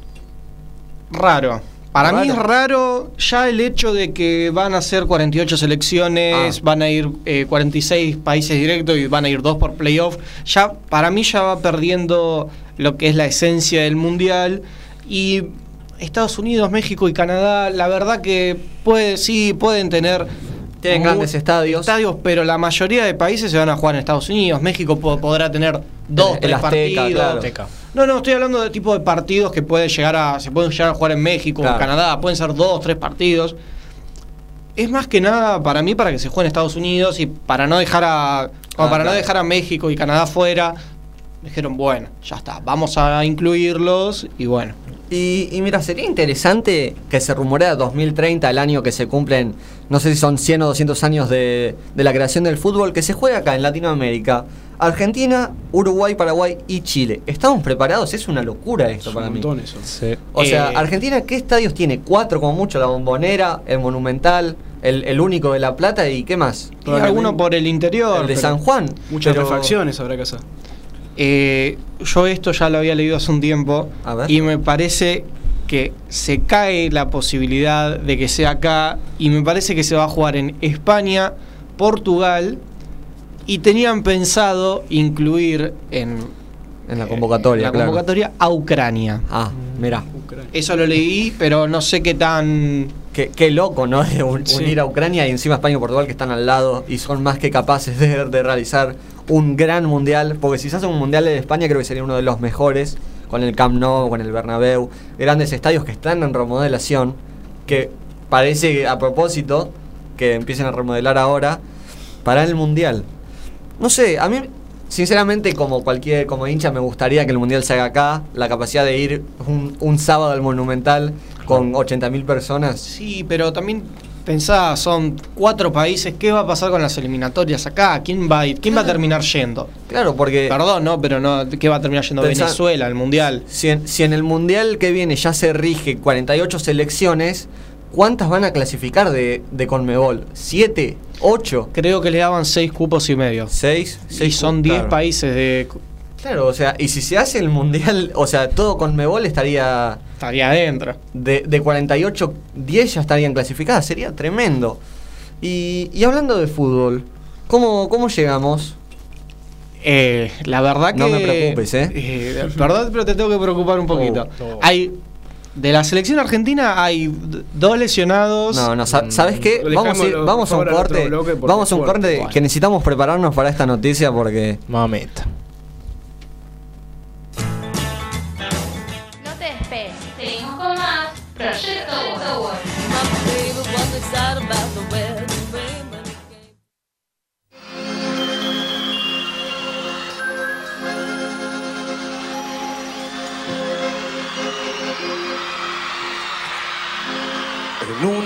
S7: Raro. Para mí es
S6: Raro.
S7: raro ya el hecho de que van a ser 48 selecciones,
S6: Ah.
S7: van a ir eh, 46 países directos y van a ir dos por playoff. Ya para mí ya va perdiendo lo que es la esencia del mundial y Estados Unidos, México y Canadá, la verdad que puede, sí, pueden tener.
S6: Tienen grandes estadios.
S7: Estadios, pero la mayoría de países se van a jugar en Estados Unidos. México po- podrá tener dos,
S6: El
S7: tres
S6: Azteca,
S7: partidos.
S6: claro.
S7: No, no, estoy hablando de tipo de partidos que pueden llegar a. se pueden llegar a jugar en México o. Canadá. Pueden ser dos, tres partidos. Es más que nada para mí para que se juegue en Estados Unidos y para no dejar a. como
S6: Ah,
S7: para no dejar a México y Canadá fuera. Dijeron, bueno, ya está, vamos a incluirlos y bueno.
S6: Y, y mira, sería interesante que se rumorea 2030, el año que se cumplen, no sé si son 100 o 200 años de, de la creación del fútbol, que se juega acá en Latinoamérica. Argentina, Uruguay, Paraguay y Chile. ¿Estamos preparados? Es una locura esto
S8: Es
S6: para
S8: un
S6: mí.
S8: montón eso.
S6: O sea,
S7: Eh,
S6: Argentina, ¿qué estadios tiene? Cuatro como mucho, la Bombonera, el Monumental, el, el único de La Plata y qué más.
S7: Y alguno por el interior.
S6: El de San Juan.
S8: Muchas
S6: pero-
S8: refacciones habrá que hacer.
S7: Eh, yo esto ya lo había leído hace un tiempo
S6: A ver.
S7: y me parece que se cae la posibilidad de que sea acá y me parece que se va a jugar en España, Portugal y tenían pensado incluir en,
S6: En la convocatoria,
S7: la
S6: claro.
S7: convocatoria a Ucrania.
S6: Ah, mira.
S7: Eso lo leí, pero no sé qué tan...
S6: Qué, qué loco, ¿no? De un-
S7: Sí.
S6: unir a Ucrania y encima España y Portugal que están al lado y son más que capaces de, de realizar un gran mundial. Porque si se hace un mundial de España, creo que sería uno de los mejores. Con el Camp Nou, con el Bernabéu. Grandes estadios que están en remodelación. Que parece a propósito que empiecen a remodelar ahora para el mundial. No sé, a mí, sinceramente, como cualquier como hincha, me gustaría que el mundial se haga acá. La capacidad de ir un, un sábado al Monumental con 80.000 personas.
S7: Sí, pero también pensá, son cuatro países, ¿qué va a pasar con las eliminatorias acá? ¿Quién va a, ir? ¿Quién va a terminar yendo?
S6: Claro, porque
S7: Perdón, no, pero no, ¿qué va a terminar yendo?
S6: Pensá-
S7: Venezuela, el Mundial.
S6: si en, si en el mundial que viene ya se rige 48 selecciones, ¿cuántas van a clasificar de, de Conmebol? ¿Siete? ¿Ocho?
S7: Creo que le daban seis cupos y medio.
S6: ¿Seis?
S7: Y
S6: Seis
S7: son
S6: cu-
S7: 10
S6: claro.
S7: países de...
S6: Claro, o sea, y si se hace el mundial, o sea, todo Conmebol estaría
S7: Estaría adentro.
S6: de, de 48, 10 ya estarían clasificadas, sería tremendo. Y, y hablando de fútbol, ¿cómo, cómo llegamos?
S7: Eh, la verdad que...
S6: No me preocupes, ¿eh?
S7: eh, Perdón, pero te tengo que preocupar un poquito.
S6: Oh, oh.
S7: Hay... De la selección argentina hay dos lesionados.
S6: No, no, sa- ¿sabes qué? Vamos a, ir-
S8: Dejémoslo,
S6: vamos a un corte. Vamos a un corte que necesitamos prepararnos para esta noticia porque.
S9: Mameta.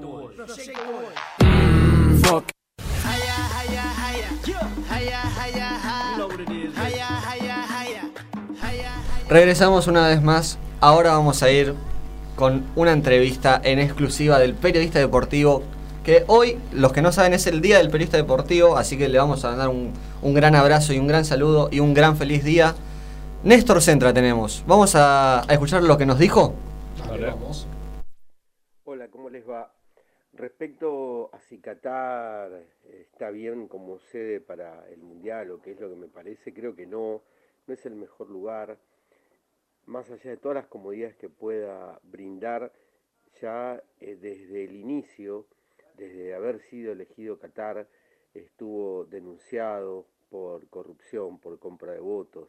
S1: Proyecto Wall.
S12: Fuck.
S6: Regresamos una vez más. Ahora vamos a ir con una entrevista en exclusiva del periodista deportivo. Que hoy, los que no saben, es el día del periodista deportivo. Así que le vamos a dar un, un gran abrazo y un gran saludo y un gran feliz día. Néstor Centra tenemos. Vamos a, a escuchar lo que nos dijo.
S13: vamos. Hola, ¿cómo les va? Respecto a si Qatar está bien como sede para el Mundial o qué es lo que me parece, creo que no, no es el mejor lugar. Más allá de todas las comodidades que pueda brindar, ya eh, desde el inicio, desde haber sido elegido Qatar, estuvo denunciado por corrupción, por compra de votos,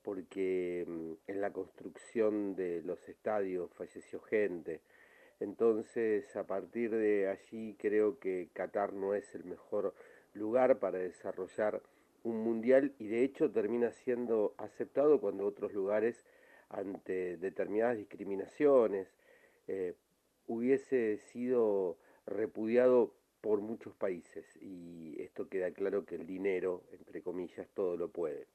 S13: porque mm, en la construcción de los estadios falleció gente. Entonces, a partir de allí creo que Qatar no es el mejor lugar para desarrollar un mundial y de hecho termina siendo aceptado cuando otros lugares ante determinadas discriminaciones eh, hubiese sido repudiado por muchos países y esto queda claro que el dinero, entre comillas, todo lo puede.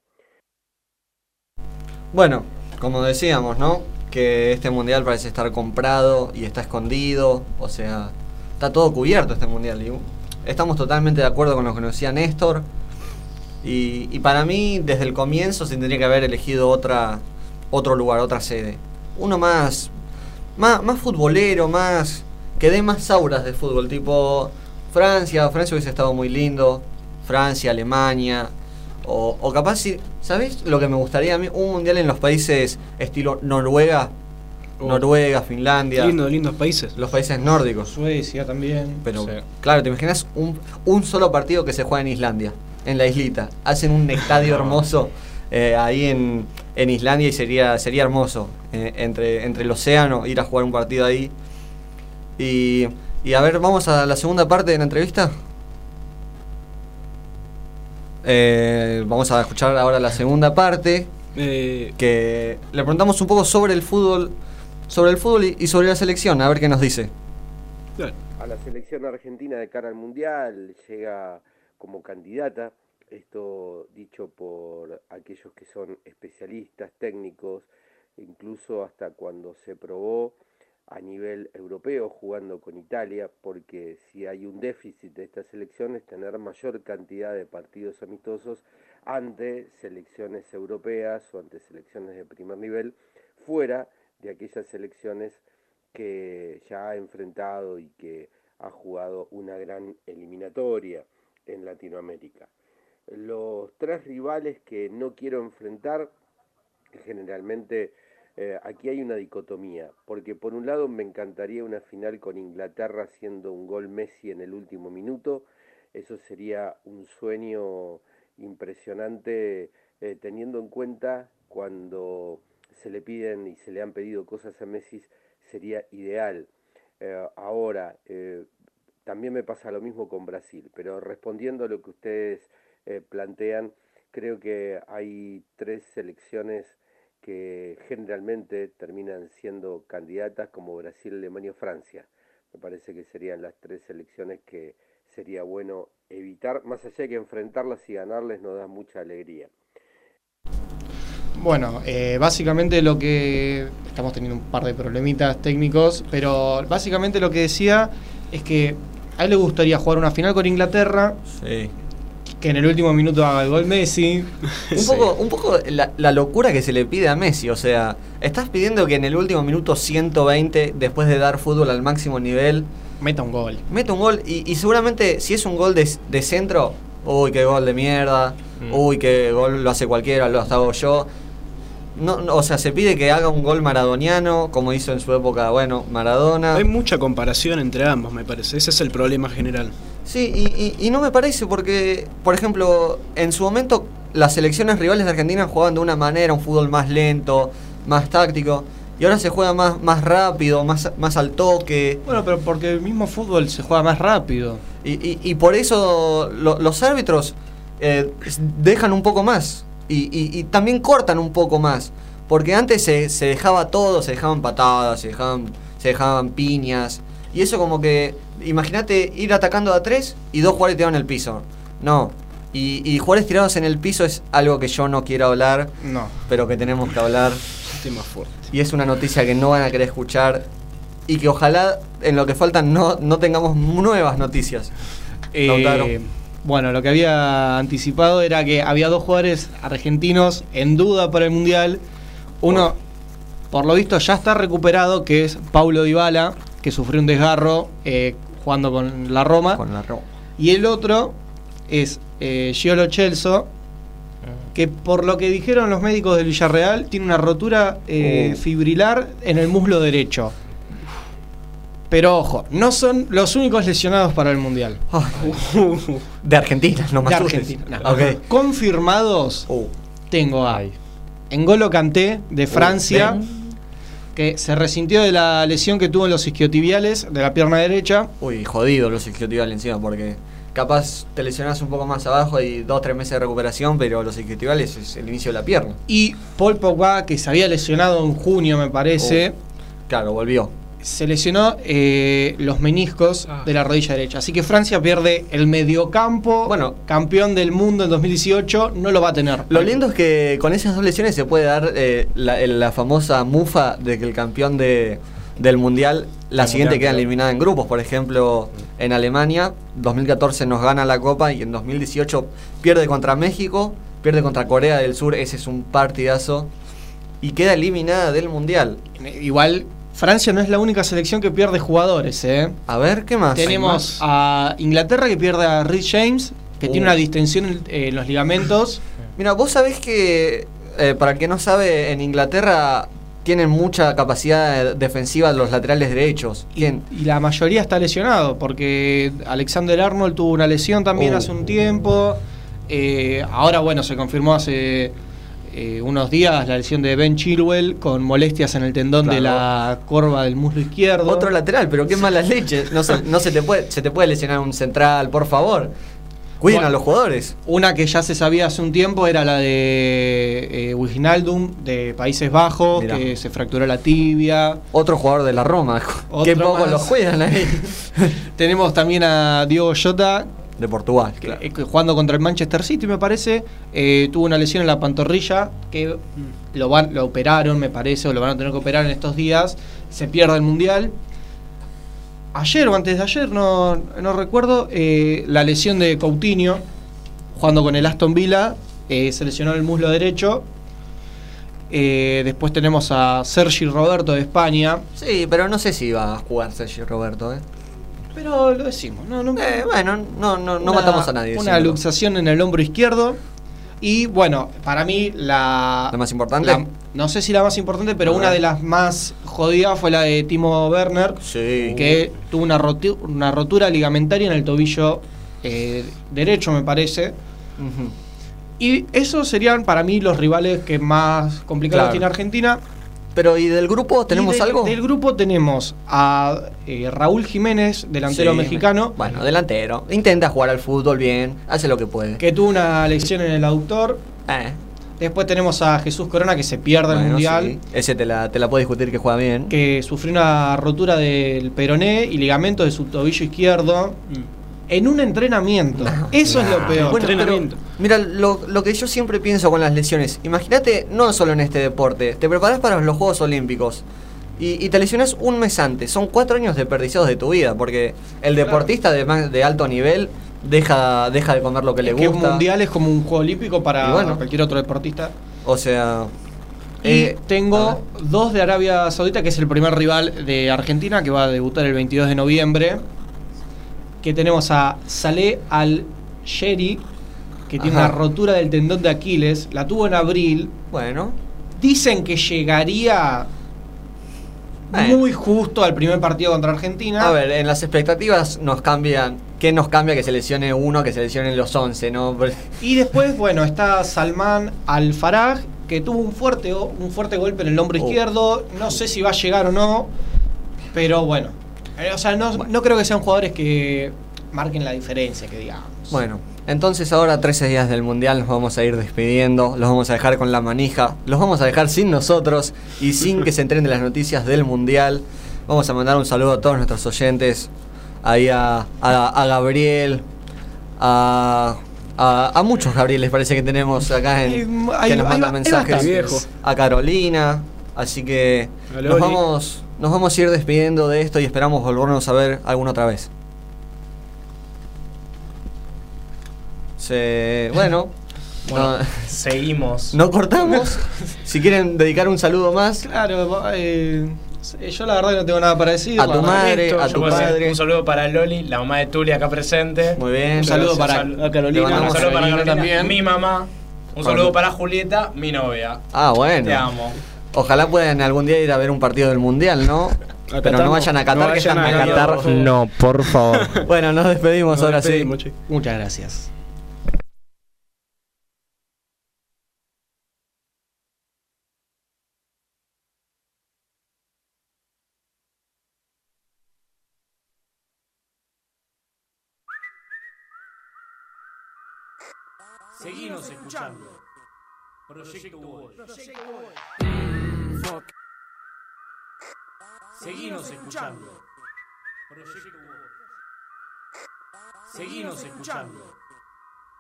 S6: Bueno, como decíamos, ¿no? Que este mundial parece estar comprado y está escondido. O sea, está todo cubierto este mundial. Estamos totalmente de acuerdo con lo que nos decía Néstor. Y, y para mí, desde el comienzo, se tendría que haber elegido otra, otro lugar, otra sede. Uno más, más, más futbolero, más que dé más auras de fútbol. Tipo Francia, Francia hubiese estado muy lindo. Francia, Alemania. O, o capaz, si, ¿sabes lo que me gustaría a mí? Un mundial en los países estilo Noruega.
S8: Oh.
S6: Noruega, Finlandia.
S8: Lindo, lindos países.
S6: Los países nórdicos.
S7: Suecia también.
S6: Pero,
S7: Sí.
S6: claro, te imaginas un, un solo partido que se juega en Islandia, en la islita. Hacen un estadio hermoso eh, ahí en, en Islandia y sería, sería hermoso. eh, entre, entre el océano, ir a jugar un partido ahí. Y, y a ver, vamos a la segunda parte de la entrevista. Eh, vamos a escuchar ahora la segunda parte.
S8: Eh,
S6: Que le preguntamos un poco sobre el fútbol. Sobre el fútbol y, y sobre la selección, a ver qué nos dice.
S13: A la selección argentina de cara al Mundial llega como candidata, esto dicho por aquellos que son especialistas, técnicos, incluso hasta cuando se probó a nivel europeo jugando con Italia, porque si hay un déficit de estas selecciones, tener mayor cantidad de partidos amistosos ante selecciones europeas o ante selecciones de primer nivel, fuera de aquellas selecciones que ya ha enfrentado y que ha jugado una gran eliminatoria en Latinoamérica. Los tres rivales que no quiero enfrentar, generalmente eh, aquí hay una dicotomía, porque por un lado me encantaría una final con Inglaterra haciendo un gol Messi en el último minuto, eso sería un sueño impresionante eh, teniendo en cuenta cuando se le piden y se le han pedido cosas a Messi, sería ideal. Eh, ahora, también me pasa lo mismo con Brasil, pero respondiendo a lo que ustedes plantean, creo que hay tres selecciones que generalmente terminan siendo candidatas como Brasil, Alemania o Francia. Me parece que serían las tres selecciones que sería bueno evitar, más allá de que enfrentarlas y ganarles nos da mucha alegría.
S7: Bueno, eh, básicamente lo que. Estamos teniendo un par de problemitas técnicos, pero básicamente lo que decía es que a él le gustaría jugar una final con Inglaterra. Que en el último minuto haga el gol Messi.
S6: Un poco, un poco la, la locura que se le pide a Messi, o sea, estás pidiendo que en el último minuto 120, después de dar fútbol al máximo nivel,
S7: Meta un gol.
S6: meta un gol y, y seguramente si es un gol de, de centro, uy, qué gol de mierda,
S7: Mm.
S6: uy, qué gol lo hace cualquiera, lo hago yo. No, no, o sea, se pide que haga un gol maradoniano, como hizo en su época, bueno, Maradona.
S8: Hay mucha comparación entre ambos, me parece. Ese es el problema general.
S6: Sí, y, y- y no me parece porque, por ejemplo, en su momento las selecciones rivales de Argentina jugaban de una manera, un fútbol más lento, más táctico, y ahora se juega más, más rápido, más, más al toque.
S7: Bueno, pero porque el mismo fútbol se juega más rápido.
S6: Y, y- y por eso lo- los árbitros eh, dejan un poco más. Y, y- y también cortan un poco más. Porque antes se, se dejaba todo, se dejaban patadas, se dejaban, se dejaban piñas. Y eso como que, imagínate ir atacando a tres y dos jugadores tirados en el piso. No. Y, y jugadores tirados en el piso es algo que yo no quiero hablar.
S7: No.
S6: Pero que tenemos que hablar.
S8: Tema fuerte.
S6: Y es una noticia que no van a querer escuchar. Y que ojalá en lo que falta no, no tengamos nuevas noticias.
S7: Eh, bueno, lo que había anticipado era que había dos jugadores argentinos en duda para el Mundial. Uno, por lo visto, ya está recuperado, que es Paulo Dybala, que sufrió un desgarro eh, jugando con la Roma.
S6: Con la Roma.
S7: Y el otro es eh, Giolo Celso, que por lo que dijeron los médicos del Villarreal, tiene una rotura eh,
S6: Oh.
S7: fibrilar en el muslo derecho. Pero ojo, no son los únicos lesionados para el Mundial.
S6: De Argentina, no más
S7: De. Argentina. no.
S6: Ok.
S7: Confirmados, tengo a Engolo Kanté de Francia,
S6: ven.
S7: Que se resintió de la lesión que tuvo en los isquiotibiales de la pierna derecha.
S6: Uy, jodido los isquiotibiales encima, porque capaz te lesionás un poco más abajo y dos o tres meses de recuperación, pero los isquiotibiales es el inicio de la pierna.
S7: Y Paul Pogba, que se había lesionado en junio, me parece.
S6: Claro, volvió.
S7: Se lesionó eh, los meniscos de la rodilla derecha. Así que Francia pierde el mediocampo. Bueno, campeón del mundo en 2018, no lo va a tener.
S6: Lo lindo es que con esas dos lesiones se puede dar eh, la, la famosa mufa de que el campeón de, del mundial, la
S7: El
S6: siguiente
S7: mundial,
S6: queda
S7: claro.
S6: eliminada en grupos. Por ejemplo, en Alemania, 2014 nos gana la copa y en 2018 pierde contra México, pierde contra Corea del Sur, ese es un partidazo, y queda eliminada del mundial.
S7: Igual, Francia no es la única selección que pierde jugadores, ¿eh?
S6: A ver, ¿qué más?
S7: Tenemos a Inglaterra que pierde a Rhys James, que
S6: Uh.
S7: tiene una distensión en, en los ligamentos.
S6: Mira, vos sabés que, eh, para quien no sabe, en Inglaterra tienen mucha capacidad defensiva los laterales derechos.
S7: Y la mayoría está lesionado, porque Alexander Arnold tuvo una lesión también
S6: Uh.
S7: hace un tiempo. Eh, ahora, bueno, se confirmó hace eh, unos días la lesión de Ben Chilwell con molestias en el tendón de la corva del muslo izquierdo.
S6: Otro lateral, pero qué malas leches. No se, no se te puede, se te puede lesionar un central, por favor. Cuiden
S7: Bueno,
S6: a los jugadores.
S7: Una que ya se sabía hace un tiempo era la de eh, Wijnaldum de Países Bajos,
S6: Mirá.
S7: que se fracturó la tibia.
S6: Otro jugador de la Roma. Qué poco
S7: más.
S6: los cuidan ahí.
S7: Tenemos también a Diogo Jota,
S6: de Portugal.
S7: eh, que jugando contra el Manchester City, me parece. eh, tuvo una lesión en la pantorrilla que lo, van, lo operaron, me parece, o lo van a tener que operar en estos días. Se pierde el mundial. Ayer o antes de ayer, no, no recuerdo, eh, la lesión de Coutinho, jugando con el Aston Villa, eh, se lesionó el muslo derecho. Después tenemos a Sergi Roberto de España.
S6: Sí, pero no sé si va a jugar Sergio Roberto, ¿eh?
S7: Pero lo decimos, no, no,
S6: Eh, bueno, no, no, no
S7: Una-
S6: matamos a nadie.
S7: Una luxación en el hombro izquierdo. Y bueno, para mí la.
S6: ¿La más importante?
S7: la- no sé si la más importante, pero una de las más jodidas fue la de Timo Werner.
S6: Sí.
S7: Que tuvo una, una rotura ligamentaria en el tobillo eh, derecho, me parece. Y esos serían para mí los rivales que más complicados
S6: Claro.
S7: tiene Argentina.
S6: Pero ¿y del grupo tenemos algo?
S7: Del grupo tenemos a eh, Raúl Jiménez, delantero
S6: Sí,
S7: mexicano.
S6: Bueno, delantero. Intenta jugar al fútbol bien, hace lo que puede.
S7: que tuvo una lesión en el aductor.
S6: Eh.
S7: Después tenemos a Jesús Corona que se pierde el mundial,
S6: sí. Ese te la, te la puedo discutir que juega bien.
S7: que sufrió una rotura del peroné y ligamento de su tobillo izquierdo en un entrenamiento. Eso es lo peor.
S6: Bueno, pero, mira, lo, lo que yo siempre pienso con las lesiones, imagínate, no solo en este deporte, te preparas para los Juegos Olímpicos y, y te lesionas un mes antes. Son cuatro años desperdiciados de tu vida, porque el deportista de, de alto nivel deja, deja de comer lo que le
S7: Es que un
S6: gusta.
S7: mundial es como un juego olímpico para
S6: bueno.
S7: cualquier otro deportista.
S6: O sea.
S7: Y
S6: eh,
S7: tengo dos de Arabia Saudita, que es el primer rival de Argentina, que va a debutar el 22 de noviembre. Que tenemos a Saleh Al-Sheri, que tiene una rotura del tendón de Aquiles. La tuvo en abril.
S6: Bueno.
S7: Dicen que llegaría
S6: Bueno.
S7: muy justo al primer partido contra Argentina.
S6: A ver, en las expectativas nos cambian. ¿Qué nos cambia que se lesione uno, que se lesionen los 11, no?
S7: Y después, bueno, está Salman Al-Faraj, que tuvo un fuerte, un fuerte golpe en el hombro
S6: Oh.
S7: izquierdo. No sé si va a llegar o no, pero bueno. Eh, O sea, no, no creo que sean jugadores que marquen la diferencia, que digamos.
S6: Bueno, entonces ahora 13 días del Mundial nos vamos a ir despidiendo, los vamos a dejar con la manija, los vamos a dejar sin nosotros y sin que se enteren de las noticias del Mundial. Vamos a mandar un saludo a todos nuestros oyentes, ahí a, a- a Gabriel, a, a, a muchos Gabrieles parece que tenemos acá en,
S7: Hay-
S6: que nos
S7: hay-
S6: mandan
S7: hay
S6: mensajes. A Carolina, así que nos vamos, nos vamos a ir despidiendo de esto y esperamos volvernos a ver alguna otra vez. Se, bueno,
S9: Bueno,
S6: no,
S9: seguimos.
S6: no cortamos. si quieren dedicar un saludo más,
S7: Claro, eh, yo la verdad que no tengo nada para decir.
S6: A tu madre, a tu padre.
S9: Un saludo para Loli, la mamá de Tuli acá presente.
S6: muy bien.
S7: Un saludo para a Carolina.
S9: Un saludo para
S7: Carolina
S9: Carolina,
S7: también.
S9: mi mamá. Un saludo para Julieta, mi novia.
S6: Ah, bueno.
S9: Te amo.
S6: Ojalá puedan algún día ir a ver un partido del Mundial, ¿no? Pero no vayan a Qatar,
S8: No
S6: que
S8: vayan
S6: están
S8: a Qatar.
S9: No, por favor.
S6: Bueno, nos despedimos
S8: Nos
S6: ahora
S8: despedimos,
S6: sí.
S8: che.
S7: Muchas gracias.
S1: Seguimos escuchando. Proyecto Wall. Seguimos escuchando. Proyecto. Seguimos escuchando.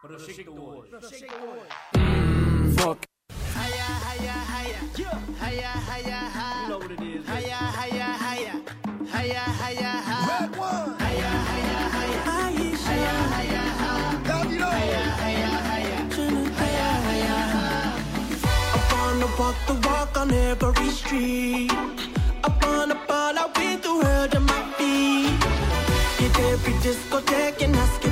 S1: Proyecto Wall.
S5: I To walk on every street. Up on a ball, I went through hell to my feet. Hit every discotheque and asking.